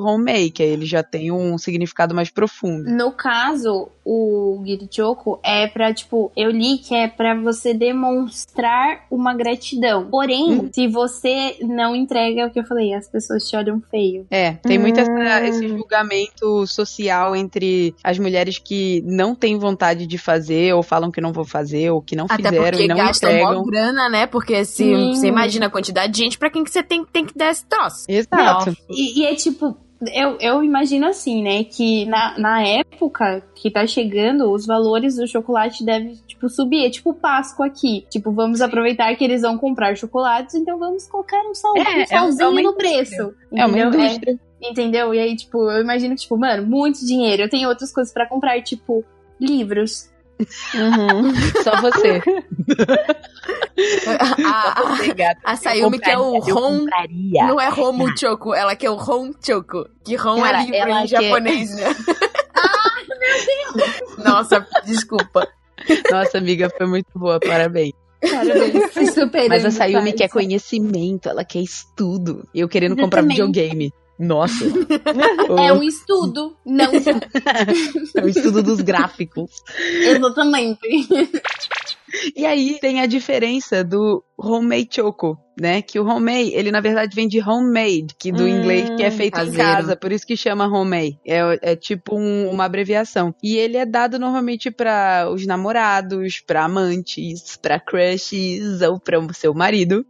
aí ele já tem um significado mais profundo. No caso, o Girichoko é pra, tipo, eu li que é pra você demonstrar uma gratidão. Porém, Uhum. se você não entrega é o que eu falei, as pessoas te olham feio. É, tem muito essa- Hum. esse julgamento social entre as mulheres que não têm vontade de fazer, ou falam que não vão fazer, ou que não Até fizeram e não gastam entregam. mó grana, né? Porque se Sim. você imagina a quantidade de gente, pra quem que você tem, tem que dar esse troço? Exato. E, e é tipo, eu, eu imagino assim, né? Que na, na época que tá chegando, os valores do chocolate devem, tipo, subir. É tipo Páscoa aqui. Tipo, vamos aproveitar que eles vão comprar chocolates, então vamos colocar um, sal, É, um é- é salzinho uma no preço. É uma indústria. entendeu? E aí, tipo, eu imagino que, tipo, mano, muito dinheiro. Eu tenho outras coisas pra comprar, tipo, livros. Uhum. Só você. A, a, Você, gata. a Sayumi quer o Eu Hon. Não é Homo Choco, ela quer o Hon Choco. Que Hon Cara, é livro em quer- japonês, né? Nossa, desculpa. Nossa, amiga, foi muito boa, parabéns. Parabéns, Mas a Sayumi quer conhecimento, ela quer estudo. Eu querendo Eu comprar também. videogame. Nossa. É um estudo, não é o estudo dos gráficos. exatamente. E aí tem a diferença do homemade choco, né? Que o homemade, ele na verdade vem de homemade, que do Hum, inglês que é feito caseiro. em casa, por isso que chama homemade. É, é tipo um- uma abreviação. E ele é dado normalmente para os namorados, para amantes, para crushes ou para o seu marido.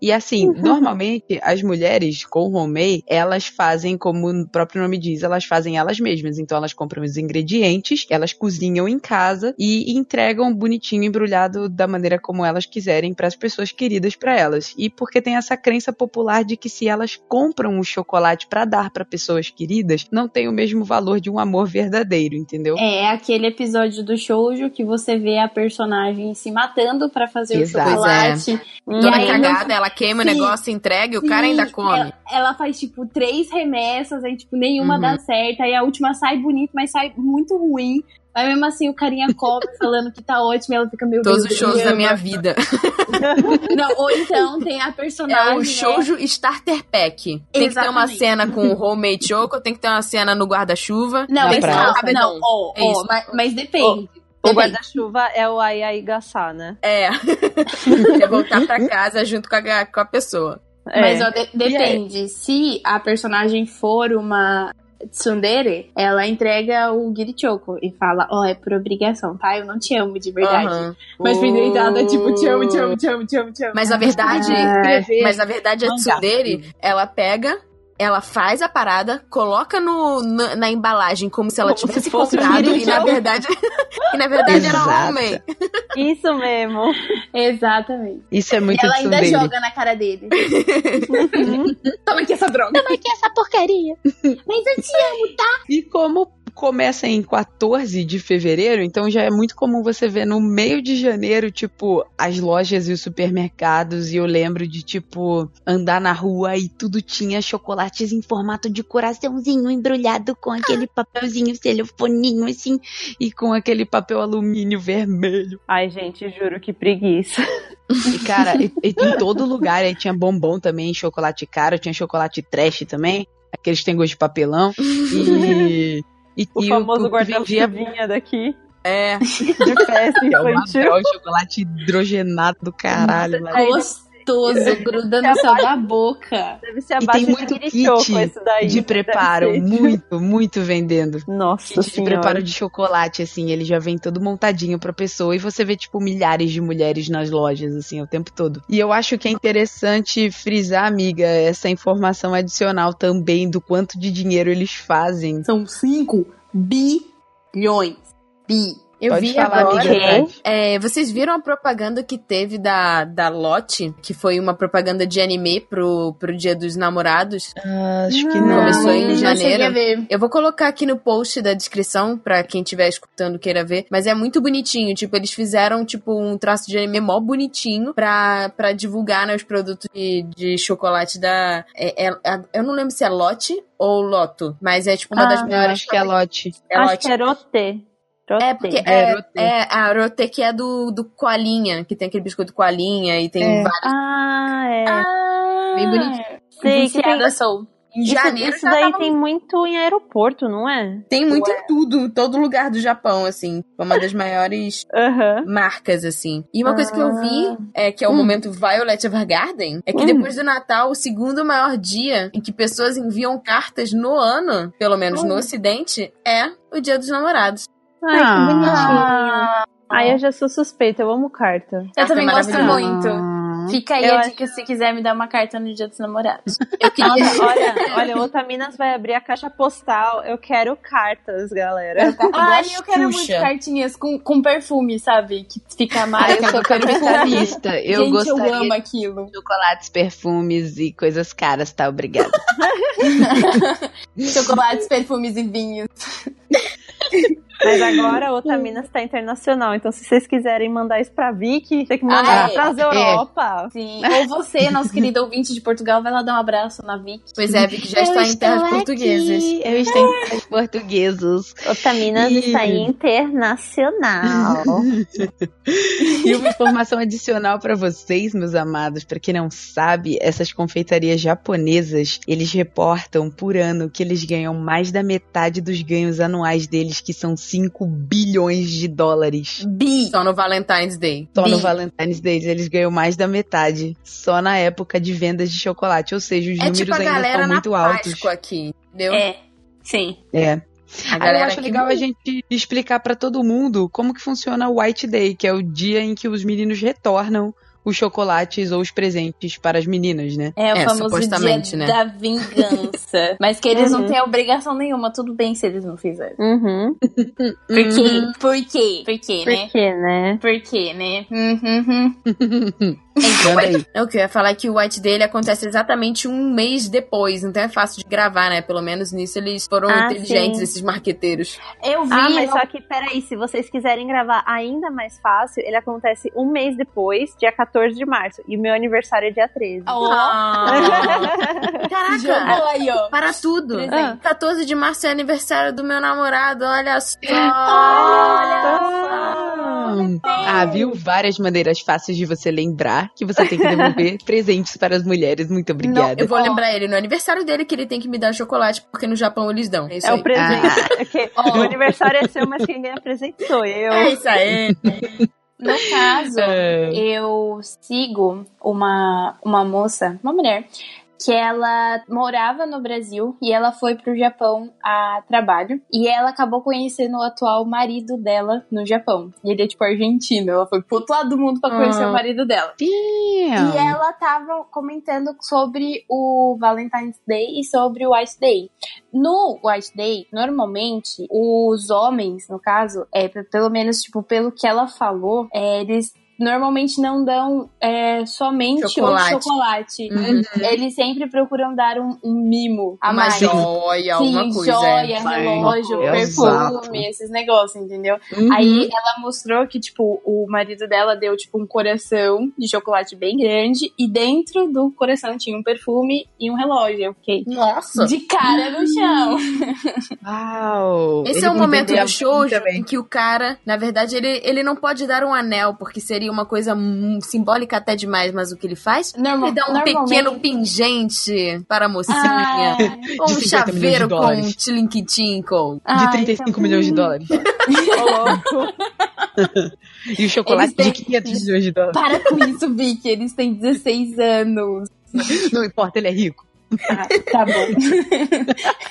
E assim, Uhum. normalmente as mulheres com homemade, elas fazem como o próprio nome diz, elas fazem elas mesmas. Então elas compram os ingredientes, elas cozinham em casa e entregam bonitinho embrulhado da maneira como elas quiserem para as pessoas queridas para elas. E porque tem essa crença popular de que se elas compram o chocolate para dar para pessoas queridas, não tem o mesmo valor de um amor verdadeiro, entendeu? É aquele episódio do shoujo que você vê a personagem se matando pra fazer Exato. o chocolate. Hum. E Toda aí, cagada, ela queima o Sim. negócio, entrega e o cara ainda come. Ela, ela faz, tipo, três remessas, aí, tipo, nenhuma Uhum. dá certo. Aí a última sai bonita, mas sai muito ruim. Mas mesmo assim, o carinha come falando que tá ótimo e ela fica, meu Todos os shows da minha vida. Não, ou então tem a É personagem. o né? shoujo starter pack. Tem que ter uma Exatamente. cena com o homemade choco, tem que ter uma cena no guarda-chuva. Não, mas não, não, É ó, isso. mas, mas depende. O guarda-chuva é o Ai Ai Gassá, né? É. é voltar pra casa junto com a, com a pessoa. É. Mas ó, de- depende. Se a personagem for uma tsundere, ela entrega o girichoko e fala, ó, é por obrigação, tá? Eu não te amo de verdade. Aham. Mas ela tá tipo, te amo, te amo, te amo, te amo, te amo. Mas na verdade, escrever mas na verdade a mangá. tsundere, ela pega, ela faz a parada, coloca no, na, na embalagem como se ela Como tivesse se fosse um comprado e na verdade, e na verdade era homem. Isso mesmo. Exatamente. Isso é muito ela ainda tsundere. joga na cara dele. Toma aqui essa droga. essa porcaria. Mas eu te amo, tá? E como começa em 14 de fevereiro, então já é muito comum você ver no meio de janeiro, tipo, as lojas e os supermercados. E eu lembro de, tipo, andar na rua e tudo tinha chocolates em formato de coraçãozinho embrulhado com aquele papelzinho telefoninho, assim, e com aquele papel alumínio vermelho. Ai, gente, juro que preguiça. E, cara, e- e em todo lugar, aí tinha bombom também, chocolate caro, tinha chocolate trash também, aqueles que tem gosto de papelão. E. E, O famoso o guarda-chuvinha daqui É. de festa É infantil. droga, chocolate hidrogenado do caralho. lá. Gostoso, gruda no céu da boca. Deve ser a E base tem de muito guirichoco kit esse daí. de Deve preparo, muito, muito vendendo. Nossa Kit de senhora. preparo de chocolate, assim, ele já vem todo montadinho pra pessoa e você vê, tipo, milhares de mulheres nas lojas, assim, o tempo todo. E eu acho que é interessante frisar, amiga, essa informação adicional também do quanto de dinheiro eles fazem. São 5 bilhões. Bi. Eu Pode vi falar, agora. amiga. Tati. É, vocês viram a propaganda que teve da, da Lotte, que foi uma propaganda de anime pro, pro Dia dos Namorados? Ah, acho que Não. Começou em janeiro. Eu vou colocar aqui no post da descrição pra quem estiver escutando queira ver, mas é muito bonitinho, tipo, eles fizeram tipo um traço de anime mó bonitinho pra, pra divulgar né, os produtos de, de chocolate da é- é- é- eu não lembro se é Lotte ou Loto, mas é tipo uma Ah, das Eu maiores acho que é lote. é Acho Lotte. que é Rote. É, porque É, é, Rote. é a Rote que é do, do Coalinha, que tem aquele biscoito Coalinha e tem É. vários. Ah, é. Ah, Bem bonitinho. Sei que tem, Viciada sou. Em isso, janeiro isso já daí tava- tem muito em aeroporto, não é? tem muito em tudo, em todo lugar do Japão, assim. É uma das maiores marcas, assim. E uma coisa que eu vi, é que é o Hum. momento Violet Evergarden, é que Hum. depois do Natal, o segundo maior dia em que pessoas enviam cartas no ano, pelo menos no Hum. ocidente, é o Dia dos Namorados. Ai, que Ah. bonitinho. Ai, eu já sou suspeita, eu amo carta. Eu também é gosto muito. Ah. Fica aí Eu a acho- dica se quiser me dar uma carta no dia dos namorados. Eu queria... Olha, olha, outra Minas vai abrir a caixa postal. Eu quero cartas, galera. Ai, igual eu quero muito cartinhas com, com perfume, sabe? Que fica mais. Ah, eu sou perfumista. Eu Gente, gostaria eu amo aquilo. de chocolates, perfumes e coisas caras, tá? Obrigada. Chocolates, perfumes e vinhos. Mas agora a outra Minas tá internacional. Então, se vocês quiserem mandar isso pra Vicky, tem que mandar Ah, é. pras Europa. Sim. Ou você, nosso querido ouvinte de Portugal, vai lá dar um abraço na Vicky. Pois é, vi que já está em terras portuguesas. Eu estou em terras portuguesos. Outra Minas Ih. está internacional. E uma informação adicional pra vocês, meus amados, pra quem não sabe, essas confeitarias japonesas, eles reportam por ano que eles ganham mais da metade dos ganhos anuais deles, que são 5 bilhões de dólares. Bi. Só no Valentine's Day. Só no Bi. Valentine's Day eles ganham mais da metade, só na época de vendas de chocolate, ou seja, os É números tipo ainda estão muito altos. Páscoa aqui, entendeu? É. Sim. É. A Aí eu galera acho que- legal a gente explicar pra todo mundo como que funciona o White Day, que é o dia em que os meninos retornam os chocolates ou os presentes para as meninas, né? É o É, famoso supostamente, dia né? da vingança. Mas que eles Uhum. não têm obrigação nenhuma. Tudo bem se eles não fizerem. Uhum. Por quê? Por quê? Por quê, Por né? quê, né? Por quê, né? Uhum. Então, é o que eu ia falar é que o White Day ele acontece exatamente um mês depois, então é fácil de gravar, né? Pelo menos nisso eles foram Ah, inteligentes, sim. esses marqueteiros. Eu vi. Ah, mas eu- só que, peraí, se vocês quiserem gravar ainda mais fácil, ele acontece um mês depois, dia 14 de março. E o meu aniversário é dia 13. Ó, Caraca! jogou aí, ó. Para tudo! Presente. 14 de março é aniversário do meu namorado, olha só! Ah, viu? Várias maneiras fáceis de você lembrar que você tem que devolver presentes para as mulheres. Muito Não, obrigada. eu vou lembrar ele no aniversário dele que ele tem que me dar chocolate, porque no Japão eles dão. É isso É aí. o presente. Ah. Que Ó. O aniversário é seu, mas quem ganha presente sou eu. É isso aí. No caso, É. eu sigo uma, uma moça, uma mulher, que ela morava no Brasil e ela foi pro Japão a trabalho. E ela acabou conhecendo o atual marido dela no Japão. E ele é tipo argentino. Ela foi pro outro lado do mundo pra conhecer Ah. o marido dela. E Damn. ela tava comentando sobre o Valentine's Day e sobre o White Day. No White Day, normalmente, os homens, no caso, é, pelo menos, tipo, pelo que ela falou, é, eles normalmente não dão é, somente Chocolate. o chocolate. Uhum. Eles sempre procuram dar um, um mimo a Uma mais. joia, Sim, alguma coisa. joia, é. relógio, Exato. perfume, esses negócios, entendeu? Uhum. Aí ela mostrou que, tipo, o marido dela deu, tipo, um coração de chocolate bem grande e dentro do coração tinha um perfume e um relógio. Eu fiquei Nossa! de cara no chão. Uau! Esse Ele é o momento do também. em que o cara, na verdade, ele, ele não pode dar um anel, porque seria uma coisa hum, simbólica até demais, mas o que ele faz? Normal, Ele dá um pequeno pingente para a mocinha. Ah, ou De um 50 milhões de chaveiro com um tilinquitinco. De ai, 35 então- milhões de dólares. E o chocolate Eles de têm- 500 milhões de dólares. Para com isso, Vicky. Eles têm 16 anos. Não importa, ele é rico. Ah, tá bom.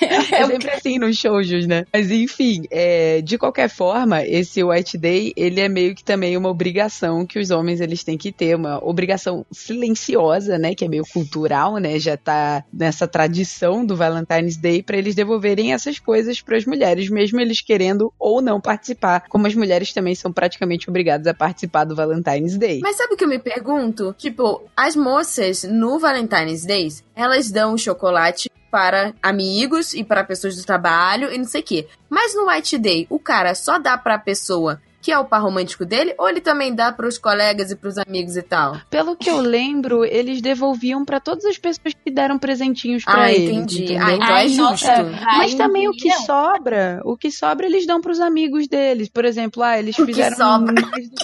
É sempre assim nos shoujos, né? Mas enfim, é, de qualquer forma, esse White Day, ele é meio que também uma obrigação que os homens eles têm que ter, uma obrigação silenciosa, né? Que é meio cultural, né? Já tá nessa tradição do Valentine's Day para eles devolverem essas coisas para as mulheres, mesmo eles querendo ou não participar, como as mulheres também são praticamente obrigadas a participar do Valentine's Day. Mas sabe o que eu me pergunto? Tipo, as moças no Valentine's Days, elas dão chocolate para amigos e para pessoas do trabalho e não sei o quê. Mas no White Day, o cara só dá pra pessoa que é o par romântico dele ou ele também dá pros colegas e pros amigos e tal? Pelo que eu lembro, eles devolviam para todas as pessoas que deram presentinhos para Ah, eles. entendi. Ah, então Ai, é justo. nossa, Mas também o que não. sobra, o que sobra eles dão pros amigos deles. Por exemplo, ah, eles O que fizeram. sobra.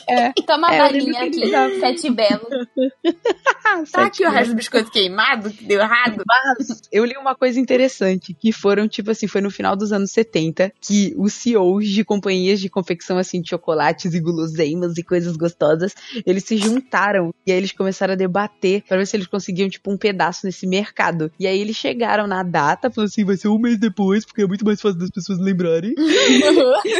É. Toma É, a balinha que aqui, sete belo. Tá aqui o resto do biscoito queimado que deu errado. Mas eu li uma coisa interessante, que foram, tipo assim, foi no final dos anos 70, que os CEOs de companhias de confecção, assim, de chocolates e guloseimas e coisas gostosas, eles se juntaram e aí eles começaram a debater pra ver se eles conseguiam, tipo, um pedaço nesse mercado. E aí eles chegaram na data, falaram assim, vai ser um mês depois, porque é muito mais fácil das pessoas lembrarem.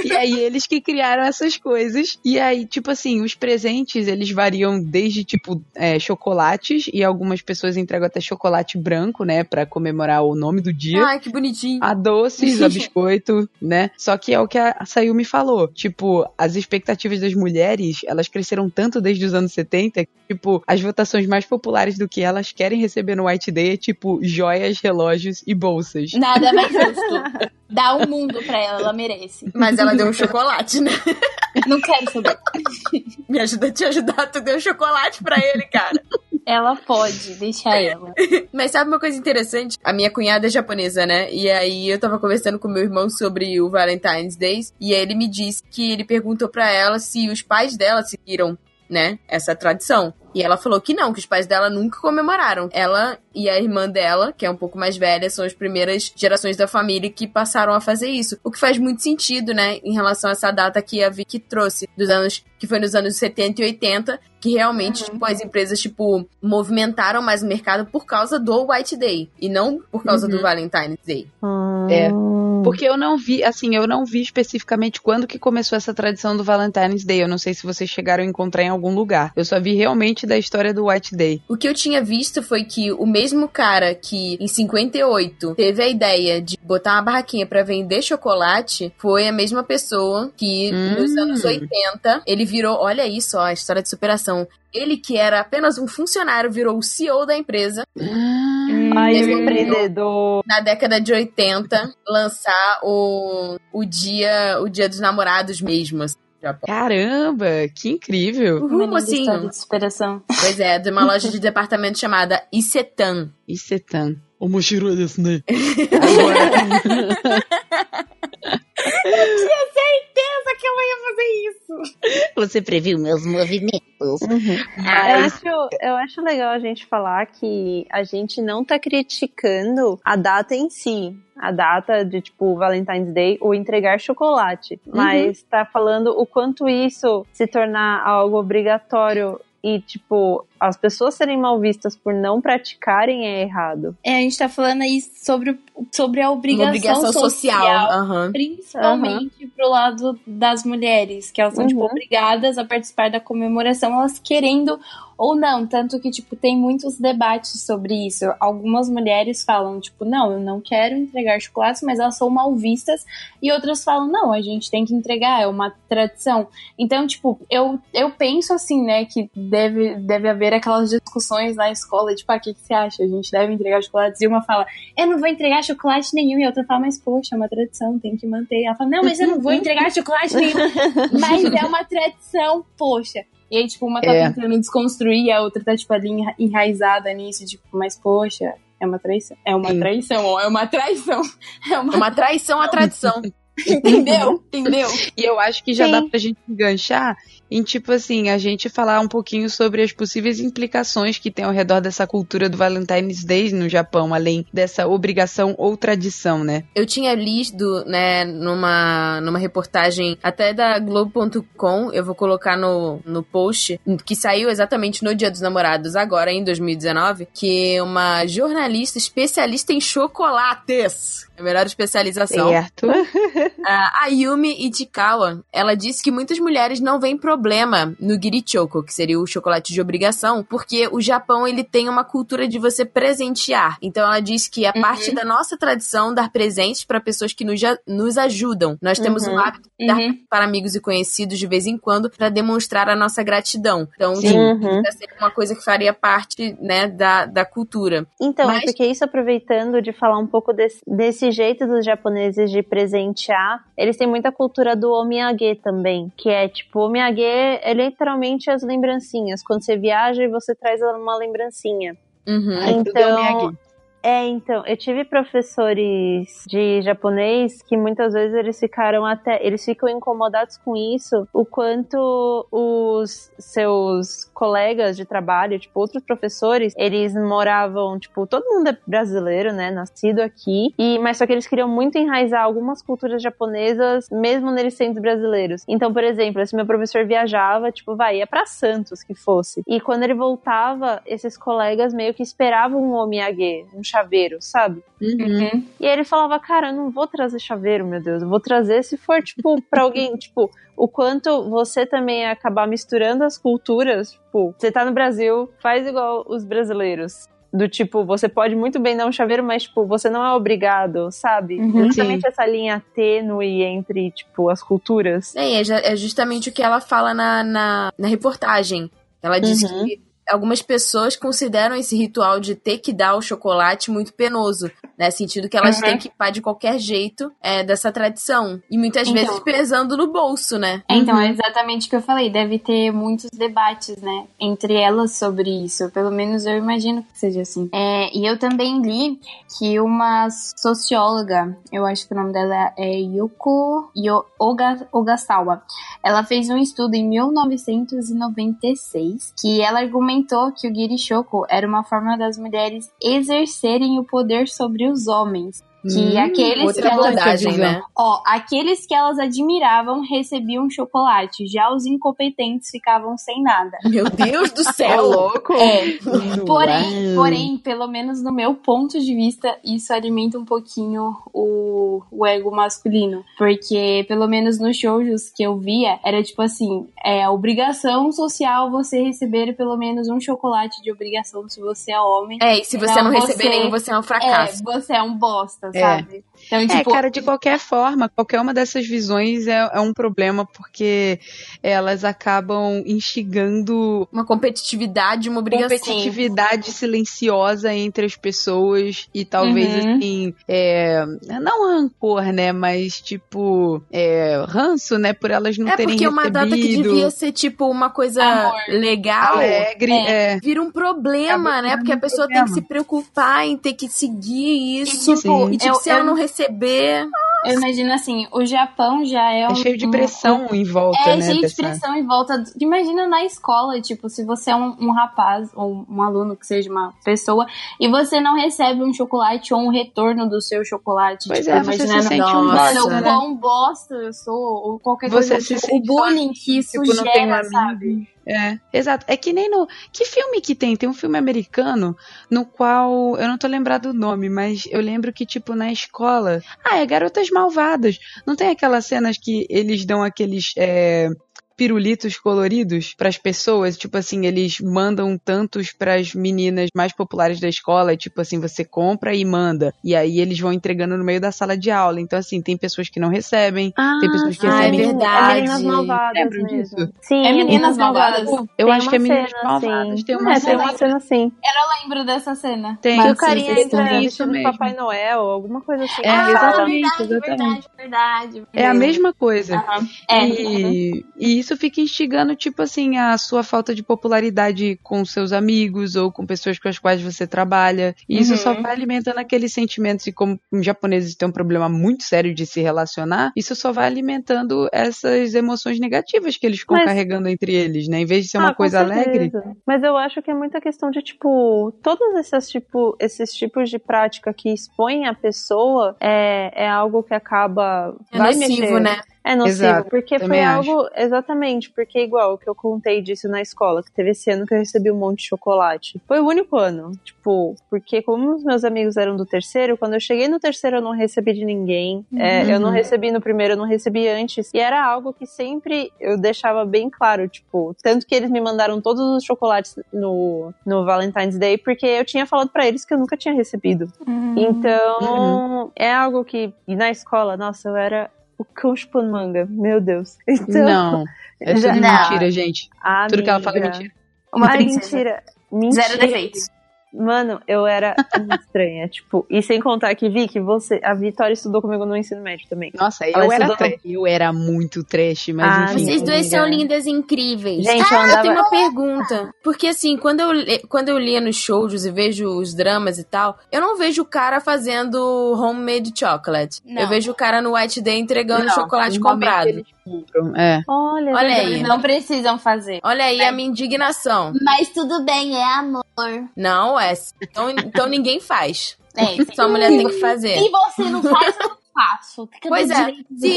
E aí eles que criaram essas coisas. E aí, tipo assim, os presentes, eles variam desde, tipo, é, chocolates, e algumas pessoas entregam até chocolate branco, né, Pra comemorar o nome do dia. Ai, que bonitinho. A doces, a biscoito, né? Só que é o que a Sayumi falou. Tipo, as expectativas das mulheres, elas cresceram tanto desde os anos 70 que, tipo, as votações mais populares do que elas querem receber no White Day é, tipo, joias, relógios e bolsas. Nada mais justo. Dá o mundo pra ela, ela merece. Mas ela deu um chocolate, né? Não quero saber. Me ajuda a te ajudar, tu deu chocolate pra ele, cara. Ela pode, deixa ela. Mas sabe uma coisa interessante? A minha cunhada é japonesa, né? E aí eu tava conversando com meu irmão sobre o Valentine's Day. E aí ele me disse que ele perguntou pra ela se os pais dela seguiram, né? Essa tradição. E ela falou que não, que os pais dela nunca comemoraram. Ela e a irmã dela, que é um pouco mais velha, são as primeiras gerações da família que passaram a fazer isso. O que faz muito sentido, né? Em relação a essa data que a Vicky trouxe, dos anos que foi nos anos 70 e 80, que realmente, tipo, as empresas, tipo, movimentaram mais o mercado por causa do White Day. E não por causa do Valentine's Day. É. Porque eu não vi, assim, eu não vi especificamente quando que começou essa tradição do Valentine's Day. Eu não sei se vocês chegaram a encontrar em algum lugar. Eu só vi realmente diferente da história do White Day. O que eu tinha visto foi que o mesmo cara que em 58 teve a ideia de botar uma barraquinha pra vender chocolate foi a mesma pessoa que Hum. nos anos 80 ele virou, olha isso, ó, a história de superação. Ele que era apenas um funcionário virou o CEO da empresa Ai, Esse o empreendedor. na década de 80 lançar o, o dia o dia dos namorados mesmo. assim, Japão. Caramba, que incrível. Uhul, mocinho. história de superação. Pois é, de uma loja de departamento chamada Isetan. Isetan. O Moshiro desu né? Pensa que eu ia fazer isso. Você previu meus movimentos. Eu Mas, acho, eu acho legal a gente falar que a gente não tá criticando a data em si. A data de, tipo, Valentine's Day ou entregar chocolate. Mas tá falando o quanto isso se tornar algo obrigatório e, tipo, as pessoas serem mal vistas por não praticarem é errado. É, a gente tá falando aí sobre, sobre a obrigação, obrigação social. Aham. Principalmente pro lado das mulheres, que elas são, tipo, Uhum. obrigadas a participar da comemoração, elas querendo ou não. Tanto que, tipo, tem muitos debates sobre isso. Algumas mulheres falam, tipo, não, eu não quero entregar chocolates, mas elas são mal vistas. E outras falam, não, a gente tem que entregar, é uma tradição. Então, tipo, eu, eu penso assim, né, que deve, deve haver aquelas discussões na escola, tipo, ah, o que, que você acha? A gente deve entregar chocolates? E uma fala, eu não vou entregar chocolate nenhum. E a outra fala, mas poxa, é uma tradição, tem que manter. Ela fala, não, mas eu não vou entregar chocolate nenhum. mas é uma tradição, poxa. E aí, tipo, uma tá É. tentando desconstruir, a outra tá, tipo, ali enra- enraizada nisso, tipo, mas poxa, é uma traição. É uma Sim. traição, ó, é uma traição. É É uma... uma traição à tradição. Entendeu? Entendeu? E eu acho que já Sim. dá pra gente enganchar em, tipo assim, a gente falar um pouquinho sobre as possíveis implicações que tem ao redor dessa cultura do Valentine's Day no Japão, além dessa obrigação ou tradição, né? Eu tinha lido, né, numa, numa reportagem até da Globo.com, eu vou colocar no, no post, que saiu exatamente no Dia dos Namorados, agora em 2019, que uma jornalista especialista em chocolates, a melhor especialização, Certo. a Ayumi Ichikawa, ela disse que muitas mulheres não veem problema no girichoko, que seria o chocolate de obrigação, porque o Japão ele tem uma cultura de você presentear. Então ela disse que é parte da nossa tradição dar presentes para pessoas que nos, nos ajudam. Nós temos Uhum. o hábito de dar Uhum. para amigos e conhecidos de vez em quando para demonstrar a nossa gratidão. Então, Sim. tipo, Uhum. isso seria uma coisa que faria parte, né, da, da cultura. Então, Mas- é porque isso aproveitando de falar um pouco desse, desse jeito dos japoneses de presentear, eles têm muita cultura do omiyage também, que é tipo, omiyage é literalmente as lembrancinhas. Quando você viaja e você traz uma lembrancinha. Uhum. É Então. É, então, eu tive professores de japonês que muitas vezes eles ficaram até, eles ficam incomodados com isso, o quanto os seus colegas de trabalho, tipo, outros professores, eles moravam, tipo, todo mundo é brasileiro, né, nascido aqui, e mas só que eles queriam muito enraizar algumas culturas japonesas, mesmo neles sendo brasileiros. Então, por exemplo, esse meu professor viajava, tipo, vai, ia pra Santos que fosse. E quando ele voltava, esses colegas meio que esperavam um omiyage, um chaveiro, sabe? Uhum. E aí ele falava, cara, eu não vou trazer chaveiro, meu Deus. Eu vou trazer se for, tipo, pra alguém, tipo, o quanto você também ia acabar misturando as culturas. Tipo, você tá no Brasil, faz igual os brasileiros. Do tipo, você pode muito bem dar um chaveiro, mas, tipo, você não é obrigado, sabe? Uhum. Justamente essa linha tênue entre, tipo, as culturas. É, é é justamente o que ela fala na, na, na reportagem. Ela diz Uhum. que algumas pessoas consideram esse ritual de ter que dar o chocolate muito penoso, né? Sentido que elas Uhum. têm que pá de qualquer jeito é, dessa tradição. E muitas Então. vezes pesando no bolso, né? É, Então, Uhum. é exatamente o que eu falei. Deve ter muitos debates, né? Entre elas sobre isso. Pelo menos eu imagino que seja assim. É, e eu também li que uma socióloga, eu acho que o nome dela é Yuko Yo- Oga, Ogasawa, ela fez um estudo em 1996 que ela argumentou que o Girishoko era uma forma das mulheres exercerem o poder sobre os homens. Que Hum, aqueles que outra elas abordagem, né? Ó, aqueles que elas admiravam recebiam chocolate, já os incompetentes ficavam sem nada. Meu Deus do É céu! louco. É, porém, Uau. porém, pelo menos no meu ponto de vista, isso alimenta um pouquinho o, o ego masculino. Porque, pelo menos nos shows que eu via, era tipo assim: é obrigação social você receber pelo menos um chocolate de obrigação se você é homem. É, e se você Não, não você- receber nenhum, você é um É, fracasso. você é um bosta, É. Então, É, tipo, cara, de qualquer forma, qualquer uma dessas visões é, é um problema porque elas acabam instigando Uma competitividade, uma obrigação. competitividade silenciosa entre as pessoas e talvez Uhum. assim, é, não rancor, né, mas tipo, é, ranço, né, por elas não É terem porque é uma data que recebido, devia ser, tipo, uma coisa Amor. legal. alegre, é. Vira um problema, É, né? Porque a pessoa tem problema. que se preocupar em ter que seguir isso. E, tipo, E, tipo, se ela não receber. Eu imagino assim, o Japão já é um. É cheio de um- pressão em volta, É, né? cheio de dessa- pressão em volta. do- Imagina na escola, tipo, se você é um, um rapaz ou um aluno que seja uma pessoa e você não recebe um chocolate ou um retorno do seu chocolate. Pois tipo, é, você se sente um bosta, o né? quão bosta eu sou, ou qualquer Você coisa. se tipo, o bullying que isso tipo, gera, sabe? É, exato. É que nem no. Que filme que tem? Tem um filme americano no qual. Eu não tô lembrado do nome, mas eu lembro que, tipo, na escola. Ah, é Garotas Malvadas. Não tem aquelas cenas que eles dão aqueles. é, pirulitos coloridos pras pessoas, tipo assim, eles mandam tantos pras meninas mais populares da escola, e, tipo assim, você compra e manda, e aí eles vão entregando no meio da sala de aula. Então assim, tem pessoas que não recebem, tem pessoas que Ah, é recebem verdade. É Meninas Malvadas mesmo. disso? Sim, É Meninas Malvadas. Eu Tem acho que é uma Meninas cena, Malvadas. assim. Tem uma é, cena tem uma cena assim. Eu lembro dessa cena. Tem. Que Mas o carinha sim, entra sim, isso mesmo. Papai Noel, alguma coisa assim. É, sala. exatamente, verdade, exatamente. verdade, verdade. É a mesma coisa. Aham. É. E, e isso fica instigando, tipo assim, a sua falta de popularidade com seus amigos ou com pessoas com as quais você trabalha. E isso Uhum. só vai alimentando aqueles sentimentos. E como os japoneses têm um problema muito sério de se relacionar, isso só vai alimentando essas emoções negativas que eles ficam Mas- carregando entre eles, né? Em vez de ser uma Ah, coisa alegre. Mas eu acho que é muita questão de, tipo, todos esses, tipo, esses tipos de prática que expõem a pessoa é, é algo que acaba. É vai nocivo, mexer. né? É nocivo, Exato, porque também foi acho. algo. Exatamente, porque igual o que eu contei disso na escola, que teve esse ano que eu recebi um monte de chocolate. Foi o único ano. Tipo, porque como os meus amigos eram do terceiro, quando eu cheguei no terceiro eu não recebi de ninguém. É, eu não recebi no primeiro, eu não recebi antes. E era algo que sempre eu deixava bem claro, tipo, tanto que eles me mandaram todos os chocolates no, no Valentine's Day, porque eu tinha falado pra eles que eu nunca tinha recebido. Uhum. Então, é algo que. E na escola, nossa, eu era o cão chupando manga. Meu Deus. Então, Não. É tudo Já- mentira, gente. Tudo que ela fala é amiga. mentira. Uma mentira. Mentira. Zero defeitos. Mano, eu era estranha, tipo, e sem contar que, Vicky, você, a Vitória estudou comigo no ensino médio também. Nossa, eu Ela era. Eu era muito trash, mas Ah, enfim. Vocês dois amiga. são lindas e incríveis. Gente, eu ah, eu andava- tenho uma pergunta. Porque assim, quando eu, quando eu lia nos shows e vejo os dramas e tal, eu não vejo o cara fazendo homemade chocolate. Não. Eu vejo o cara no White Day entregando Não, chocolate comprado. eles compram, É. Olha, Olha verdade. aí. Eles não precisam fazer. Olha aí a minha indignação. Mas tudo bem, é amor. Não, é. Então, então ninguém faz. É, Só a mulher tem que fazer. Se você não faz, eu faço. Fica Pois é, se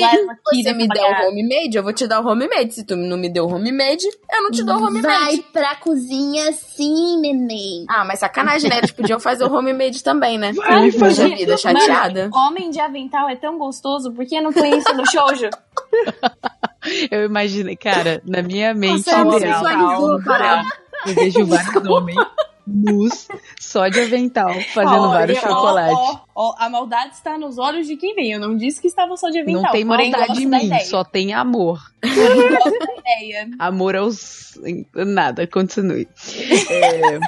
Você me der o homemade, eu vou te dar o homemade. Se tu não me deu o homemade, eu não te dou o Vai homemade. pra cozinha sim, neném. Ah, mas sacanagem, né? Eles podiam fazer o homemade também, né? Vai Poxa fazer. vida, chateada. Homem de avental é tão gostoso, por que não põe isso no shoujo? Eu imaginei, cara, na minha mente Você me ideal, sensualizou, ideal, cara. eu vejo vários homens nus, só de avental, fazendo Olha, vários chocolates. ó, ó, a maldade está nos olhos de quem vem. Eu não disse que estava só de avental. Não tem porém maldade em da mim, só tem amor. Amor aos. Nada, continue. É,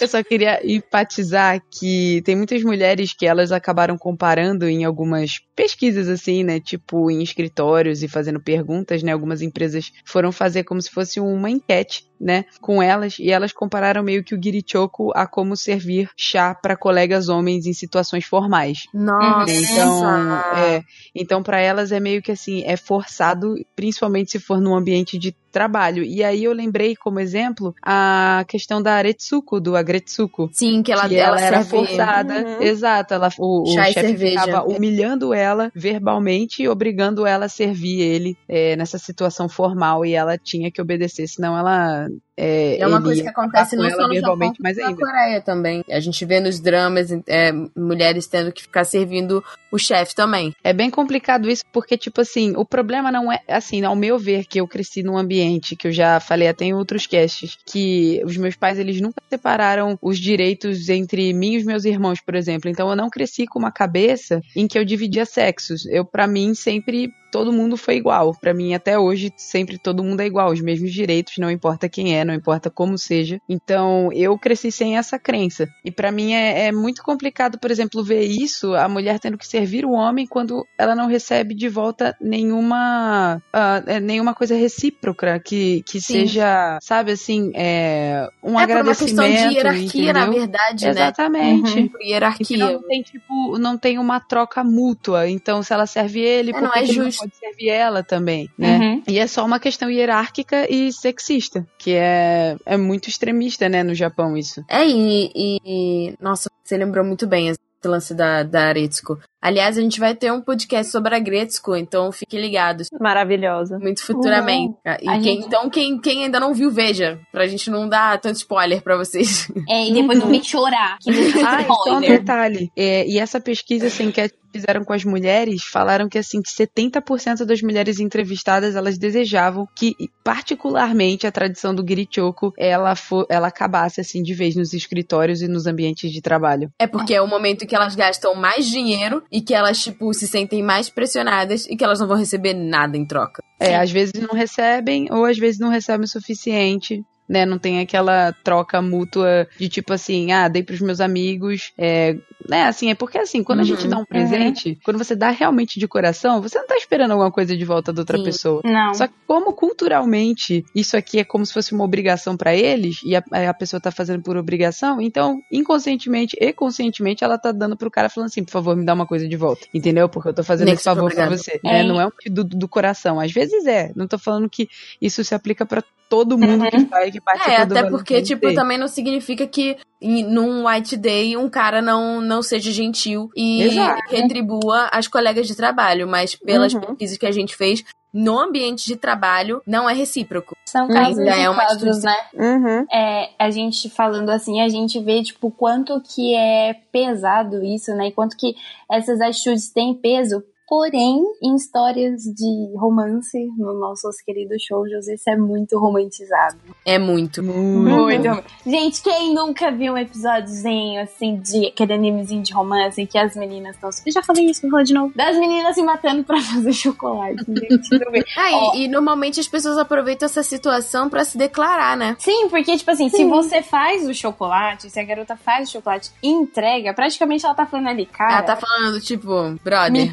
Eu só queria enfatizar que tem muitas mulheres que elas acabaram comparando em algumas pesquisas assim, né, tipo em escritórios e fazendo perguntas, né, algumas empresas foram fazer como se fosse uma enquete né, com elas e elas compararam meio que o girichoku a como servir chá para colegas homens em situações formais. Nossa. Então, é, então para elas é meio que assim, é forçado, principalmente se for num ambiente de trabalho. E aí eu lembrei como exemplo a questão da Aretsuko, do Agretsuko. Sim, que ela, que ela, era serve- forçada, Uhum. exato, ela, o, o Chá chefe ficava humilhando ela verbalmente e obrigando ela a servir ele é, nessa situação formal e ela tinha que obedecer, senão ela um, é, É uma coisa que acontece acabar não só ela no Japão, verbalmente mais como na ainda. Coreia também. A gente vê nos dramas é, mulheres tendo que ficar servindo o chefe também. É bem complicado isso, porque, tipo assim, o problema não é, assim, ao meu ver, que eu cresci num ambiente, que eu já falei até em outros casts, que os meus pais, eles nunca separaram os direitos entre mim e os meus irmãos, por exemplo. Então, eu não cresci com uma cabeça em que eu dividia sexos. Eu, para mim, sempre todo mundo foi igual. Pra mim, até hoje, sempre todo mundo é igual. Os mesmos direitos, não importa quem é, não importa como seja. Então, eu cresci sem essa crença. E pra mim é, é muito complicado, por exemplo, ver isso, a mulher tendo que servir o homem quando ela não recebe de volta nenhuma é, nenhuma coisa recíproca que, que Sim. seja, sabe assim, é, um é por uma questão agradecimento. de hierarquia, na entendeu? verdade, Exatamente. né? Por E hierarquia. não tem, tipo, não tem uma troca mútua. Então, se ela serve ele, É, por não que é ele não justo. pode servir ela também, né? Uhum. E é só uma questão hierárquica e sexista, que é, é muito extremista, né, no Japão, isso. É, e, e- Nossa, você lembrou muito bem esse lance da, da Aretsuko. Aliás, a gente vai ter um podcast sobre a Gretsuko, então fiquem ligados. Maravilhosa. Muito futuramente. E A quem- gente- Então, quem, quem ainda não viu, veja. Pra gente não dar tanto spoiler pra vocês. É, e depois não vem chorar. Que Ah, e só um spoiler. detalhe. É, e essa pesquisa, essa enquete que fizeram com as mulheres, falaram que assim, que 70% das mulheres entrevistadas, elas desejavam que, particularmente, a tradição do Girichoku, ela, fo- ela acabasse assim de vez nos escritórios e nos ambientes de trabalho. É porque é o momento que elas gastam mais dinheiro e que elas, tipo, se sentem mais pressionadas e que elas não vão receber nada em troca. É, às vezes não recebem, ou às vezes não recebem o suficiente. Né, não tem aquela troca mútua de tipo assim, ah, dei pros meus amigos, é, né, assim, é porque assim, quando a gente Uhum. dá um presente, quando você dá realmente de coração, você não tá esperando alguma coisa de volta da outra Sim. pessoa. Não. Só que como culturalmente isso aqui é como se fosse uma obrigação pra eles e a, a pessoa tá fazendo por obrigação, então inconscientemente e conscientemente ela tá dando pro cara falando assim, por favor, me dá uma coisa de volta, entendeu? Porque eu tô fazendo esse favor pra você. É. né? Não é um do, do coração. Às vezes é. Não tô falando que isso se aplica pra todo mundo que faz, que participa É, até porque, tipo, Day. também não significa que em- num White Day um cara não, não seja gentil e Exato. retribua as colegas de trabalho, mas pelas Uhum. pesquisas que a gente fez, no ambiente de trabalho não é recíproco. São casos Ainda é uma casos, né? Uhum. É, a gente falando assim, a gente vê, tipo, quanto que é pesado isso, né? E quanto que essas atitudes têm peso. Porém, em histórias de romance, nos nossos queridos shoujos, isso é muito romantizado. É muito. Muito. Muito. Gente, quem nunca viu um episódiozinho, assim, de aquele animezinho de romance em que as meninas estão... Eu já falei isso, vou falar de novo. Das meninas se matando pra fazer chocolate, gente. Ah, e- e, normalmente as pessoas aproveitam essa situação pra se declarar, né? Sim, porque, tipo assim, se você faz o chocolate, se a garota faz o chocolate e entrega, praticamente ela tá falando ali, cara, Ela tá falando, tipo, brother. me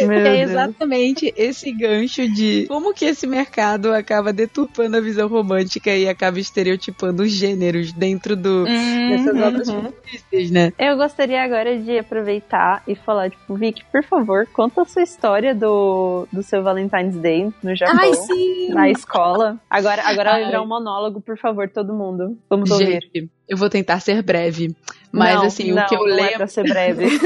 Meu É Deus. exatamente esse gancho de como que esse mercado acaba deturpando a visão romântica e acaba estereotipando os gêneros dentro do, dessas obras uhum. fictícias, né? Eu gostaria agora de aproveitar e falar, tipo, Vicky, por favor, conta a sua história do, do seu Valentine's Day no Japão. Ai, sim! Na escola. Agora, agora vai Ai. virar um monólogo, por favor, todo mundo. Vamos ouvir. Gente, eu vou tentar ser breve. Mas Não, assim, não, o que eu não é lembro. pra ser breve.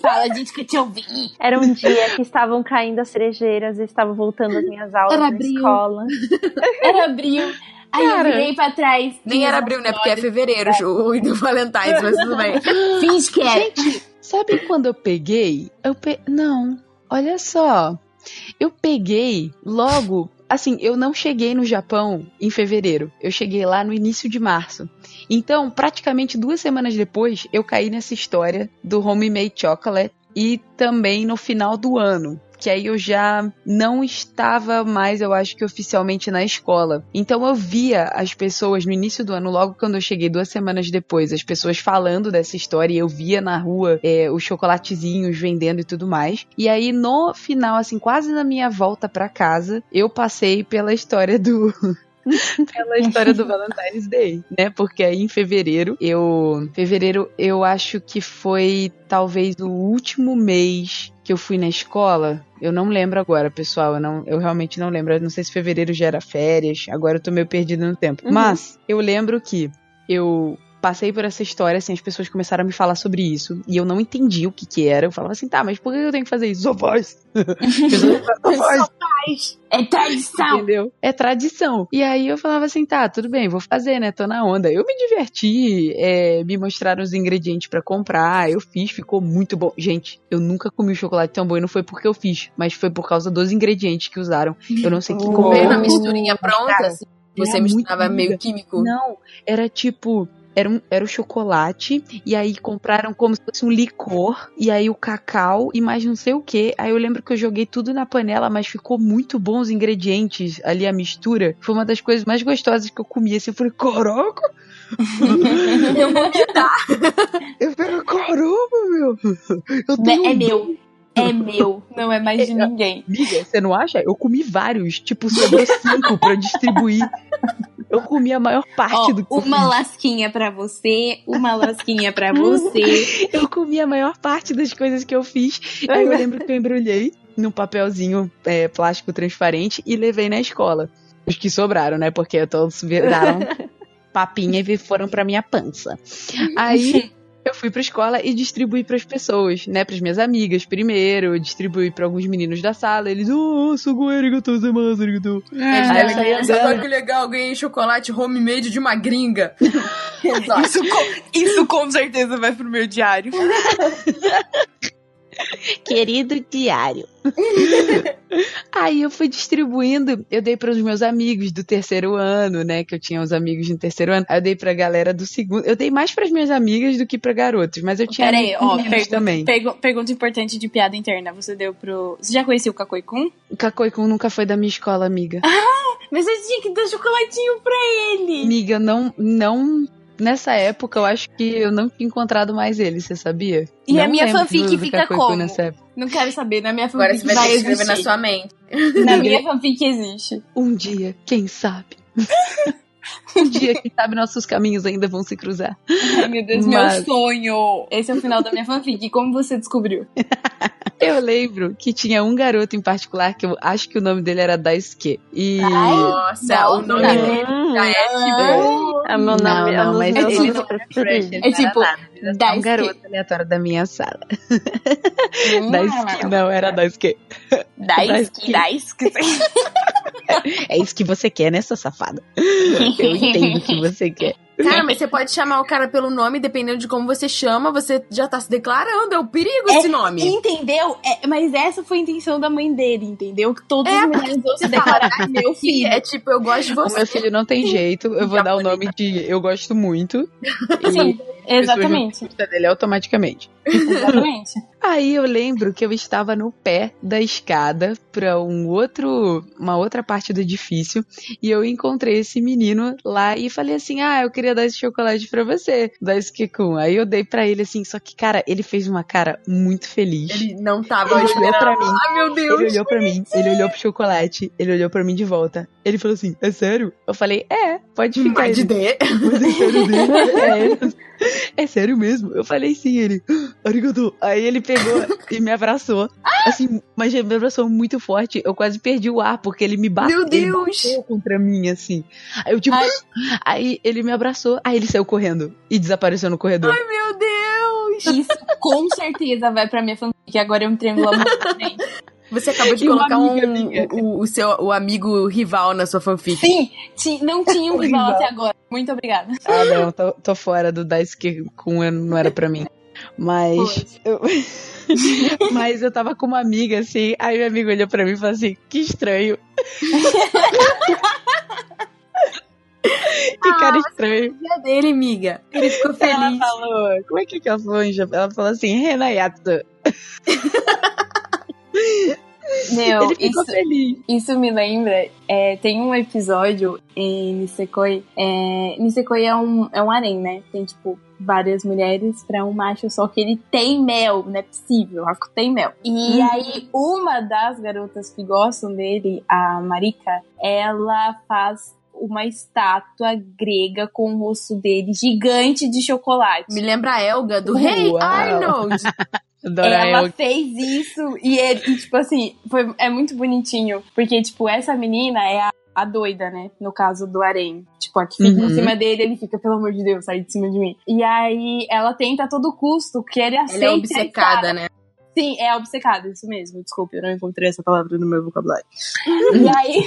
Fala, gente, que eu te ouvi. Era um dia que estavam caindo as cerejeiras e estava voltando as minhas aulas Era na abril. escola. Era abril. Aí Cara, eu virei pra trás. Nem era abril, né? Porque é fevereiro o do Valentine's, mas tudo bem. Finge que era. Gente, sabe quando eu peguei? Eu pe... Não, olha só. Eu peguei logo. Assim, eu não cheguei no Japão em fevereiro. Eu cheguei lá no início de março. Então, praticamente duas semanas depois, eu caí nessa história do Homemade Chocolate e também no final do ano. que aí eu já não estava mais, eu acho que oficialmente na escola. Então eu via as pessoas no início do ano, logo quando eu cheguei, duas semanas depois, as pessoas falando dessa história e eu via na rua é, os chocolatezinhos vendendo e tudo mais. E aí no final, assim, quase na minha volta para casa, eu passei pela história do pela história do Valentine's Day, né? Porque aí em fevereiro, eu. Fevereiro, eu acho que foi talvez o último mês que eu fui na escola. Eu não lembro agora, pessoal. Eu, não, eu realmente não lembro. Eu não sei se fevereiro já era férias. Agora eu tô meio perdido no tempo. Uhum. Mas eu lembro que eu passei por essa história, assim, as pessoas começaram a me falar sobre isso. E eu não entendi o que que era. Eu falava assim, tá, mas por que eu tenho que fazer isso? Só faz. Só faz. É tradição. Entendeu? É tradição. E aí eu falava assim, tá, tudo bem, vou fazer, né? Tô na onda. Eu me diverti, é, me mostraram os ingredientes pra comprar, eu fiz, ficou muito bom. Gente, eu nunca comi chocolate tão bom e não foi porque eu fiz, mas foi por causa dos ingredientes que usaram. Eu não sei que Oh. Combina. na misturinha pronta, assim, você era muito misturava meio químico. Não, era tipo. Era, um, era o chocolate, e aí compraram como se fosse um licor, e aí o cacau, e mais não sei o que. Aí eu lembro que eu joguei tudo na panela, mas ficou muito bom os ingredientes ali, a mistura. Foi uma das coisas mais gostosas que eu comi. Assim, eu falei, caraca! Eu vou me dar. Eu falei, caramba, meu! Eu tenho É meu. É meu. Não é mais de ninguém. Amiga, você não acha? Eu comi vários, tipo, sobrou cinco pra eu distribuir. Eu comi a maior parte do que eu uma lasquinha pra você, uma lasquinha pra você. Eu comi a maior parte das coisas que eu fiz. Aí eu lembro que eu embrulhei num papelzinho é, plástico transparente e levei na escola. Os que sobraram, né? Porque todos viraram papinha e foram pra minha pança. Aí eu fui pra escola e distribuí pras pessoas, né? Pras minhas amigas primeiro, distribuí pra alguns meninos da sala. Eles, oh, sugo arigatou gozaimasu, arigatou. Aí eu saí Nossa, olha que legal, ganhei chocolate homemade de uma gringa. Isso com, isso com certeza vai pro meu diário. Querido diário. Aí eu fui distribuindo, eu dei para os meus amigos do terceiro ano, né? Que eu tinha uns amigos no terceiro ano. Aí eu dei pra galera do segundo. Eu dei mais pras minhas amigas do que pra garotos, mas eu tinha Peraí, ó, meninos pergunta, também. pergu- pergunta importante de piada interna. Você deu pro. Você já conhecia o Kakoi Kun? O Cacoicum nunca foi da minha escola, amiga. Mas você tinha que dar chocolatinho pra ele. Amiga, não, não. Nessa época, eu acho que eu não tinha encontrado mais ele, você sabia? E Não a minha fanfic fica como? Nessa época. Não quero saber, na minha Agora fanfic você vai que escrever na sua mente. Na minha fanfic existe. Um dia, quem sabe? um dia, quem sabe, nossos caminhos ainda vão se cruzar. Ai, meu Deus, Mas- meu sonho. Esse é o final da minha fanfic. Como você descobriu? Eu lembro que tinha um garoto em particular que eu acho que o nome dele era Daisuke. E. Nossa, o nome Nossa. dele já é tipo. É meu Não, nome, não, dos mas ele não É não tipo, só um garoto aleatório da minha sala. Hum, Daisuke, não, era Daisuke. Daisuke, Daisuke. É isso que você quer, né, sua safada? Eu entendo o que você quer. Cara, mas você pode chamar o cara pelo nome, dependendo de como você chama, você já tá se declarando. É o perigo esse nome. Entendeu? É, mas essa foi a intenção da mãe dele, entendeu? Que todos É, os meninos vão se declarar meu filho. É tipo, eu gosto de O você. meu filho não tem jeito, eu vou dar o nome de Eu Gosto Muito. Sim, Exatamente. gosta dele automaticamente. Exatamente. Aí eu lembro que eu estava no pé da escada para um outro, uma outra parte do edifício e eu encontrei esse menino lá e falei assim: "Ah, eu queria dar esse chocolate para você, dar esse Kikun". Aí eu dei para ele assim, só que cara, ele fez uma cara muito feliz. Ele não tava Ele olhou pra mim. Ai, meu Deus. Ele olhou pra mim, ele olhou pro chocolate, ele olhou pra mim de volta. Ele falou assim: É sério? Eu falei: É, pode ficar. Mas de é dele? É, é sério mesmo? Eu falei sim, ele. Arigato. Aí ele pegou e me abraçou. Assim, mas ele me abraçou muito forte. Eu quase perdi o ar, porque ele me bateu. Meu Deus. bateu contra mim, assim. Aí eu tipo. Ai. Aí ele me abraçou. Aí ele saiu correndo e desapareceu no corredor. Meu Deus. Isso com certeza vai pra minha fanfic. Agora um triângulo amoroso, gente. Você acabou de E colocar um, o, o seu o amigo rival na sua fanfic. Sim, ti- não tinha um rival até agora. Muito obrigada. Ah, não, tô, tô fora do Daisuke com não era pra mim. Mas. Eu... Mas eu tava com uma amiga assim, aí meu amigo olhou pra mim e falou assim: que estranho. que cara estranho. Dia dele, amiga. Ele ficou Ela feliz. falou: como é que que ela falou? em japonês? Ela falou assim: Renayato. Meu, Ele ficou isso, feliz. isso me lembra. é, tem um episódio em Nisekoi. É, Nisekoi é um, é um harém, né? Tem, tipo, várias mulheres pra um macho só que ele tem mel, não é possível. Raku tem mel. E aí, uma das garotas que gostam dele, a Marika, ela faz uma estátua grega com o rosto dele gigante de chocolate. Me lembra a Elga do Hey Uau. Arnold. Adoro ela eu. fez isso e ele, e, tipo assim, foi, é muito bonitinho. Porque, tipo, essa menina é a, a doida, né? No caso do Arém. Tipo, a que fica Uhum. em cima dele, ele fica, pelo amor de Deus, sai de cima de mim. E aí ela tenta a todo custo que ele aceita. Ela é obcecada, né? Sim, é obcecada, isso mesmo. Desculpe, eu não encontrei essa palavra no meu vocabulário. e aí,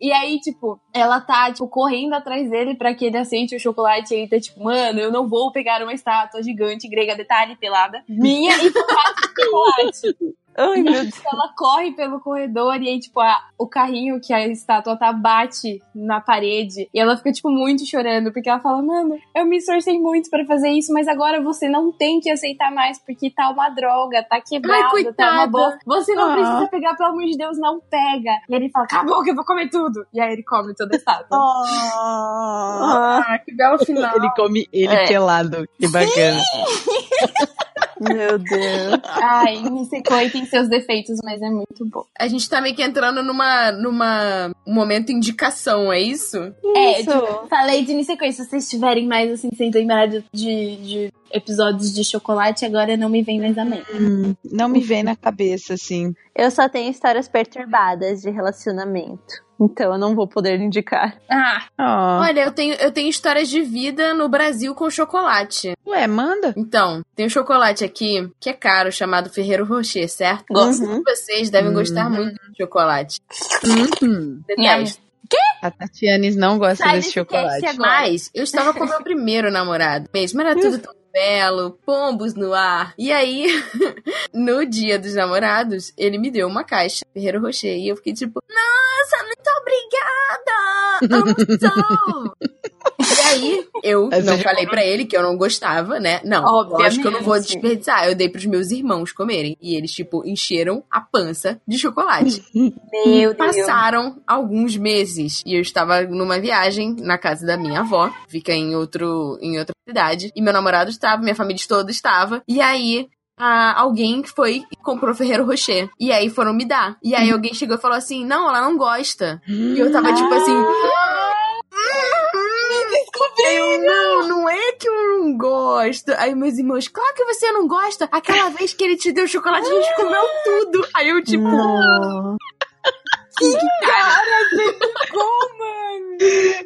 e aí, tipo, ela tá, tipo, correndo atrás dele pra que ele aceite o chocolate. E ele tá, tipo, mano, eu não vou pegar uma estátua gigante, grega, detalhe, pelada, minha e chocolate. Ai, meu Deus. Ela corre pelo corredor e aí, tipo, a- o carrinho que a estátua tá bate na parede. E ela fica, tipo, muito chorando, porque ela fala, mano, eu me esforcei muito pra fazer isso, mas agora você não tem que aceitar mais, porque tá uma droga, tá quebrado, tá coitada. uma boa. Você não Ah. precisa pegar, pelo amor de Deus, não pega. E ele fala, acabou que eu vou comer tudo. E aí ele come toda a estátua. Ah, que belo final. Ele come ele É. pelado. Que bacana. meu Deus. Ai, Nisekoi tem seus defeitos, mas é muito bom. A gente tá meio que entrando numa, numa um momento indicação, é isso? É, Isso. tipo, falei de Nisekoi. Se vocês tiverem mais, assim, sem lembrar de, de, de episódios de chocolate, agora não me vem mais a mente. Hum, não me vem na cabeça, assim. Eu só tenho histórias perturbadas de relacionamento. Então eu não vou poder indicar. Ah, Ó. Olha, eu tenho, eu tenho histórias de vida no Brasil com chocolate. Ué, manda. Então, tem um chocolate aqui que é caro, chamado Ferreiro Rocher, certo? Gosto. Uhum. Vocês devem gostar Uhum. muito de chocolate. Uhum. Detesto. A Tatianes não gosta Sai desse desse chocolate. agora. Mas eu estava com meu primeiro namorado mesmo. Era tudo tão belo, pombos no ar. E aí, no dia dos namorados, ele me deu uma caixa Ferreiro Rocher. E eu fiquei tipo, nossa, muito obrigada! Amo E aí, eu não falei pra ele que eu não gostava, né? Não, Obviamente. lógico que eu não vou desperdiçar. Eu dei pros meus irmãos comerem. E eles, tipo, encheram a pança de chocolate. meu Deus. Passaram alguns meses e eu estava numa viagem na casa da minha avó, fica em outro em outra cidade, e meu namorado estava, minha família toda estava. E aí ah, alguém foi e comprou Ferreiro Rocher. E aí foram me dar. E aí alguém chegou e falou assim: "Não, ela não gosta". E eu tava tipo assim, eu não, não é que eu não gosto. Aí meus irmãos, claro que você não gosta. Aquela vez que ele te deu chocolate, a gente comeu tudo. Aí eu, tipo, Não.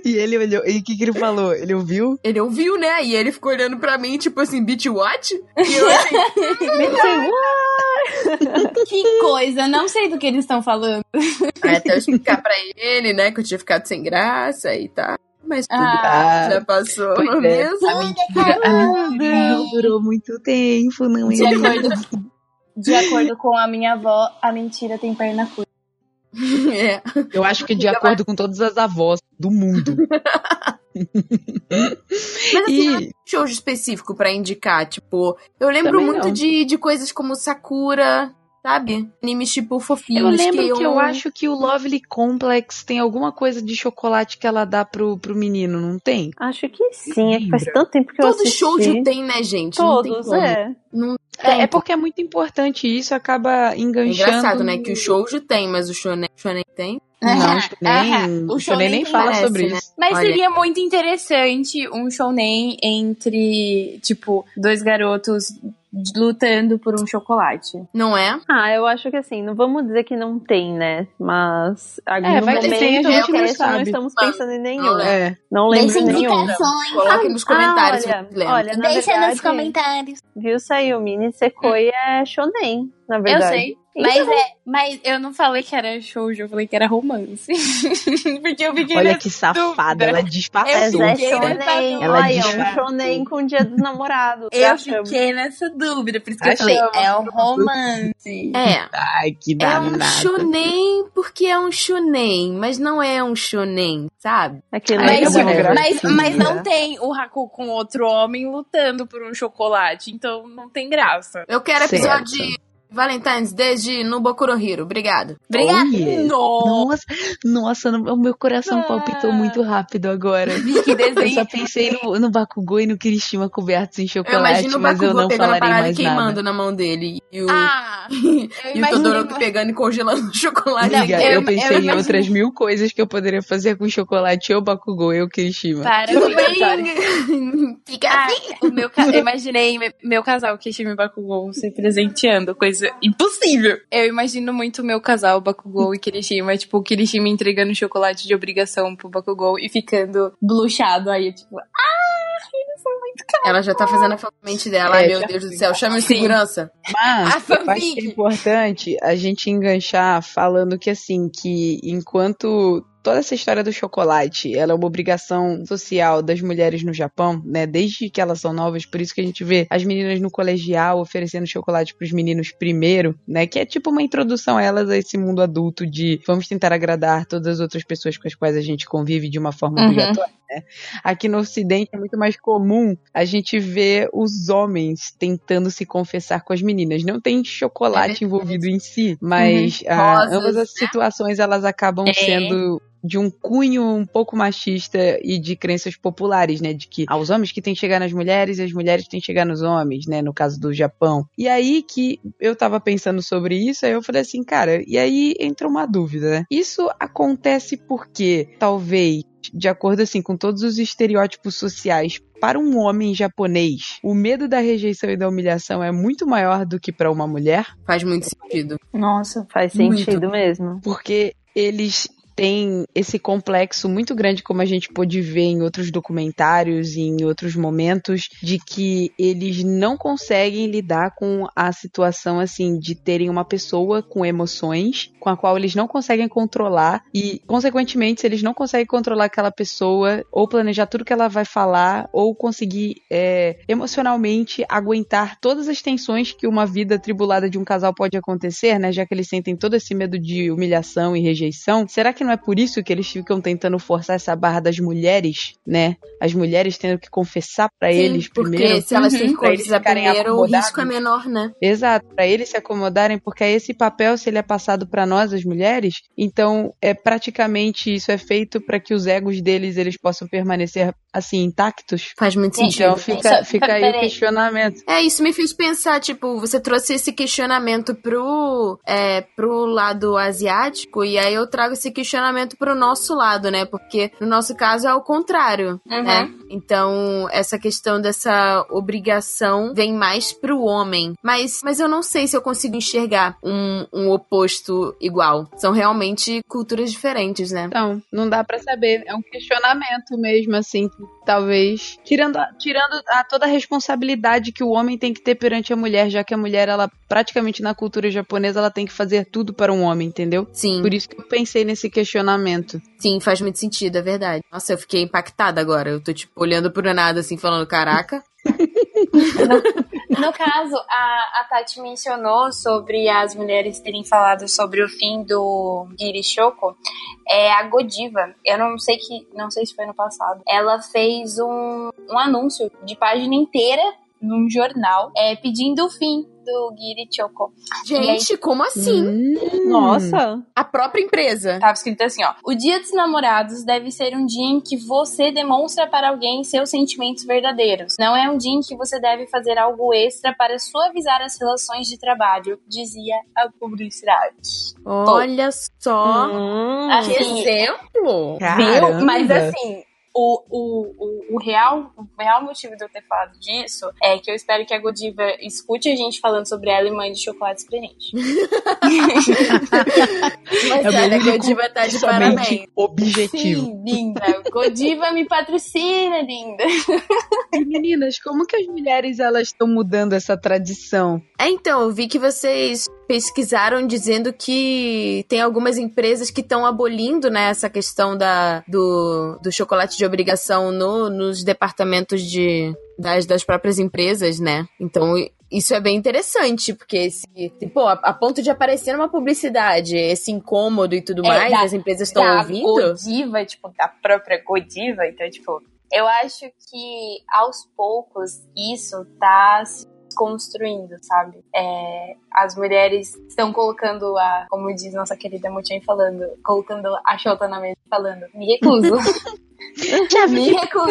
E ele olhou. E o que, que ele falou? Ele ouviu? Ele ouviu, né? E ele ficou olhando pra mim, tipo assim, bitch what? E eu assim, Que coisa, não sei do que eles estão falando. aí até eu explicar pra ele, né, que eu tinha ficado sem graça e tal. Mas tudo Ah, já passou, não é mesmo? A mentira, a mentira não durou muito tempo, não é? De acordo, de acordo com a minha avó, a mentira tem perna curta. É. Eu acho que de acordo com todas as avós do mundo. Mas assim, não E show específico pra indicar, tipo, eu lembro Também muito não. de, de coisas como Sakura, sabe? Animes tipo eu fofinhos. lembro que eu eu acho que o Lovely Complex tem alguma coisa de chocolate que ela dá pro, pro menino, não tem? Acho que sim, é que faz tanto tempo que eu Todos assisti. shoujo tem, né, gente? Não tem Todos, é. Não É, é porque é muito importante isso, acaba É enganchando. engraçado, né? Que o shoujo tem, mas o shonen, shonen tem. Não, Shonen, o Shonen Shonen nem fala parece, sobre né? isso. Mas Olha. seria muito interessante um shounen entre, tipo, dois garotos lutando por um chocolate. Não é? Ah, eu acho que assim, não vamos dizer que não tem, né? Mas agora É, vai momento tem, a gente não não estamos pensando em nenhum. não É. Não lembro Deixa de nenhum. indicações. Coloquem nos comentários Ah, olha, olha, na Deixa verdade, nos comentários. Viu, Sayumi? Nisekoi é shonen, na verdade. Eu sei. Mas, é, mas eu não falei que era shoujo, eu falei que era romance. Porque eu fiquei Olha que safada, dúvida. ela disfarçou. é fiquei nessa shonen. dúvida. Ela Olha, é um shonen com o dia dos namorados. Eu achamos. fiquei nessa dúvida, por isso que eu falei, é um romance. É. Ai, que É um danada. shonen porque é um shonen, mas não é um shonen, sabe? Aquele Ai, Mas, é mas, mas não tem o Haku com outro homem lutando por um chocolate, então não tem graça. Eu quero episódio Valentine's desde no Bokuro Hero. Obrigado. Obrigada. Nossa, nossa, no- o meu coração palpitou muito rápido agora. Que Eu desenho. só pensei no, no Bakugou e no Kirishima cobertos em Eu chocolate, imagino o mas eu Bakugou não pegando a falarei parada e mais queimando nada. na mão dele. E o, Ah, eu e o Todoroki pegando e congelando o chocolate. Amiga, eu- eu, eu pensei em imaginei- outras mil coisas que eu poderia fazer com chocolate ou Bakugou e o Kirishima. Para, Tudo bem. Fica Ah, assim. o meu eu imaginei me- meu casal Kishimi Bakugou se presenteando, coisa impossível. Eu imagino muito o meu casal Bakugou e Kirishima, tipo, o Kirishima entregando chocolate de obrigação pro Bakugou e ficando blushado aí, tipo, Ela já tá fazendo a fanmente dela. Ai, É, meu já- Deus do céu. Chama Sim. segurança. Mas A eu acho que é importante a gente enganchar falando que assim, que enquanto toda essa história do chocolate, ela é uma obrigação social das mulheres no Japão, né? Desde que elas são novas, por isso que a gente vê as meninas no colegial oferecendo chocolate pros meninos primeiro, né? Que é tipo uma introdução a elas a esse mundo adulto de vamos tentar agradar todas as outras pessoas com as quais a gente convive de uma forma Uhum. obrigatória. né? Aqui no Ocidente é muito mais comum a gente ver os homens tentando se confessar com as meninas. Não tem chocolate envolvido em si, mas ah, Rosas, ambas as situações elas acabam É. sendo de um cunho um pouco machista e de crenças populares, né? De que ah, os homens que têm que chegar nas mulheres e as mulheres que têm que chegar nos homens, né? No caso do Japão. E aí que eu tava pensando sobre isso, aí eu falei assim, cara, e aí entra uma dúvida, né? Isso acontece porque, talvez, de acordo assim com todos os estereótipos sociais, para um homem japonês, o medo da rejeição e da humilhação é muito maior do que para uma mulher, Faz muito sentido. Nossa, faz Muito. sentido mesmo. porque eles têm esse complexo muito grande, como a gente pôde ver em outros documentários e em outros momentos, de que eles não conseguem lidar com a situação assim de terem uma pessoa com emoções com a qual eles não conseguem controlar e, consequentemente, se eles não conseguem controlar aquela pessoa ou planejar tudo que ela vai falar ou conseguir é, emocionalmente aguentar todas as tensões que uma vida tribulada de um casal pode acontecer, né? Já que eles sentem todo esse medo de humilhação e rejeição. Será que não é por isso que eles ficam tentando forçar essa barra das mulheres, né? As mulheres tendo que confessar pra Sim, eles porque primeiro. se elas Uhum. que ficarem primeiro, o risco é menor, né? Exato, pra eles se acomodarem, porque esse papel, se ele é passado pra nós, as mulheres, então é praticamente isso é feito pra que os egos deles eles possam permanecer assim intactos. Faz muito Sim. sentido. Então fica, Só- fica aí o questionamento. É, isso me fez pensar, tipo, você trouxe esse questionamento pro, é, pro lado asiático, e aí eu trago esse questionamento pro nosso lado, né? Porque no nosso caso é o contrário, Uhum. né? Então, essa questão dessa obrigação vem mais pro homem. Mas, mas eu não sei se eu consigo enxergar um, um oposto igual. São realmente culturas diferentes, né? Então, não dá pra saber, é um questionamento mesmo assim, talvez tirando a, tirando a toda a responsabilidade que o homem tem que ter perante a mulher, já que a mulher ela praticamente na cultura japonesa ela tem que fazer tudo para um homem, entendeu? Sim, Por isso que eu pensei nesse questionamento. Sim, faz muito sentido, é verdade. Nossa, eu fiquei impactada agora. Eu tô, tipo, olhando pro nada, assim, falando, caraca. No caso, a, a Tati mencionou sobre as mulheres terem falado sobre o fim do Giri Shoko. É a Godiva, eu não sei que, não sei se foi no passado. Ela fez um, um anúncio de página inteira num jornal, é, pedindo o fim do Giri Choco. Gente, como assim? Hum. Nossa. A própria empresa. Tava escrito assim, ó. O dia dos namorados deve ser um dia em que você demonstra para alguém seus sentimentos verdadeiros. Não é um dia em que você deve fazer algo extra para suavizar as relações de trabalho, dizia a publicidade. Olha só. Hum. Que Assim, exemplo. Caramba. Viu? Mas assim, o, o, o, o real, o real motivo de eu ter falado disso é que eu espero que a Godiva escute a gente falando sobre ela e mande chocolates pra gente. Mas É o olha, a Godiva tá de parabéns. objetivo. Sim, linda. Godiva me patrocina, linda. Meninas, como que as mulheres elas estão mudando essa tradição? É, então, eu vi que vocês pesquisaram dizendo que tem algumas empresas que estão abolindo né, essa questão da, do, do chocolate de obrigação no, nos departamentos de, das, das próprias empresas, né? Então, isso é bem interessante, porque se, pô, a, a ponto de aparecer numa publicidade esse incômodo e tudo É, mais, da- as empresas estão ouvindo. Godiva, tipo, da própria Godiva. Então, tipo, eu acho que aos poucos isso tá se desconstruindo, sabe? É, as mulheres estão colocando a, como diz nossa querida Mutin falando, colocando a chota na mesa falando, me recuso. me recuso.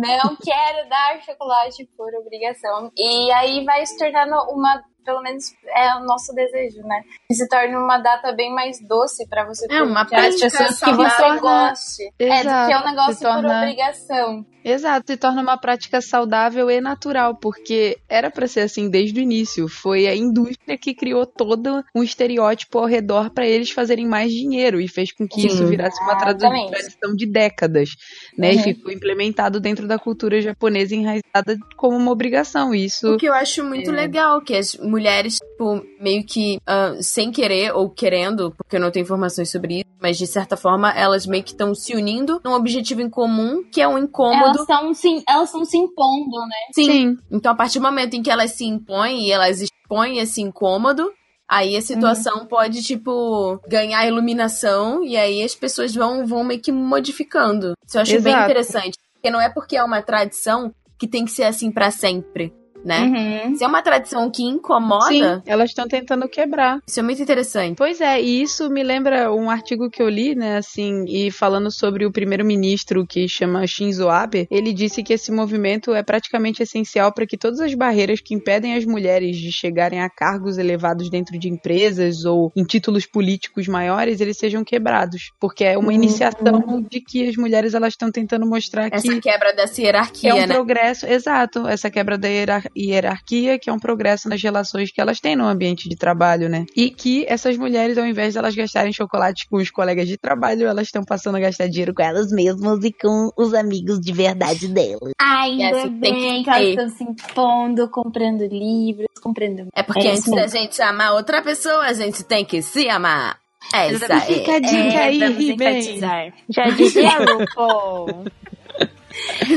Não quero dar chocolate por obrigação. E aí vai se tornando uma pelo menos é o nosso desejo, né? Que se torne uma data bem mais doce para você É, uma prática pessoas que você saudável. goste. é, do que é um Exato, negócio torna- por obrigação. Exato, se torna uma prática saudável e natural, porque era pra ser assim desde o início. Foi a indústria que criou todo um estereótipo ao redor pra eles fazerem mais dinheiro e fez com que Sim. isso virasse uma tradição de décadas, né? E Uhum. ficou implementado dentro da cultura japonesa enraizada como uma obrigação. E Isso O que eu acho muito É. legal, que as mulheres, tipo, meio que ah, sem querer ou querendo, porque eu não tenho informações sobre isso, mas de certa forma elas meio que estão se unindo num objetivo em comum, que é um incômodo. Elas estão se, elas estão se impondo, né? Sim. Então, a partir do momento em que elas se impõem e elas expõem esse incômodo, aí a situação pode, tipo, ganhar iluminação e aí as pessoas vão, vão meio que modificando. Isso eu acho bem Exato. interessante. Porque não é porque é uma tradição que tem que ser assim pra sempre, né? Uhum. Se é uma tradição que incomoda, Sim, elas estão tentando quebrar. isso é muito interessante. Pois é, e isso me lembra um artigo que eu li, né, assim, e falando sobre o primeiro-ministro que chama Shinzo Abe, ele disse que esse movimento é praticamente essencial para que todas as barreiras que impedem as mulheres de chegarem a cargos elevados dentro de empresas ou em títulos políticos maiores, eles sejam quebrados, porque é uma iniciação de que as mulheres elas estão tentando mostrar Essa que quebra dessa hierarquia, é um né? progresso, exato, essa quebra da hierar- hierarquia, que é um progresso nas relações que elas têm no ambiente de trabalho, né? E que essas mulheres, ao invés de elas gastarem chocolate com os colegas de trabalho, elas estão passando a gastar dinheiro com elas mesmas e com os amigos de verdade delas. Ainda assim, bem que que elas estão se impondo, comprando livros, comprando. É porque É antes da gente amar outra pessoa, a gente tem que se amar. É isso aí. Fica a dica aí, vamos He-Man. enfatizar. Já dizia RuPaul.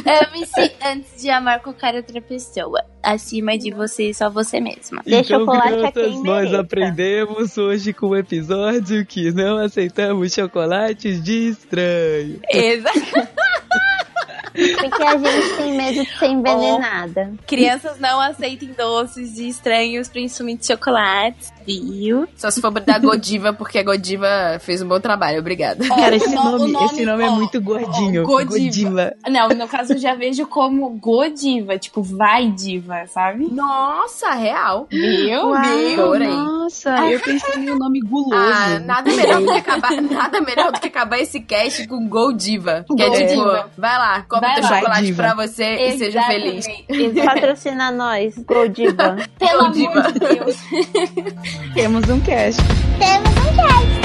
Ame-se antes de amar qualquer outra pessoa. Acima de você, só você mesma. Dê chocolate a quem mereça. aprendemos hoje com o episódio que não aceitamos chocolates de estranho. Exato. Porque a gente tem medo de ser envenenada. Crianças não aceitem doces de estranhos, principalmente chocolates, viu? Só se for da Godiva, porque a Godiva fez um bom trabalho. Obrigada. Ó, Cara, esse no- o nome, esse nome é ó, muito gordinho. ó, Godiva. Godiva. Não, no caso eu já vejo como Godiva, tipo, vai diva, sabe? Nossa, real. Uau, Viu? Adorei. nossa, eu pensei no nome guloso. Ah, nada melhor do que acabar, nada melhor do que acabar esse cast com Goldiva. Que é Gol tipo, Diva. vai lá, come Vai teu lá. chocolate Diva. pra você e seja feliz. Exatamente. Patrocina nós, Goldiva. Pelo Gol Diva. amor de Deus. Temos um cast. Temos um cast.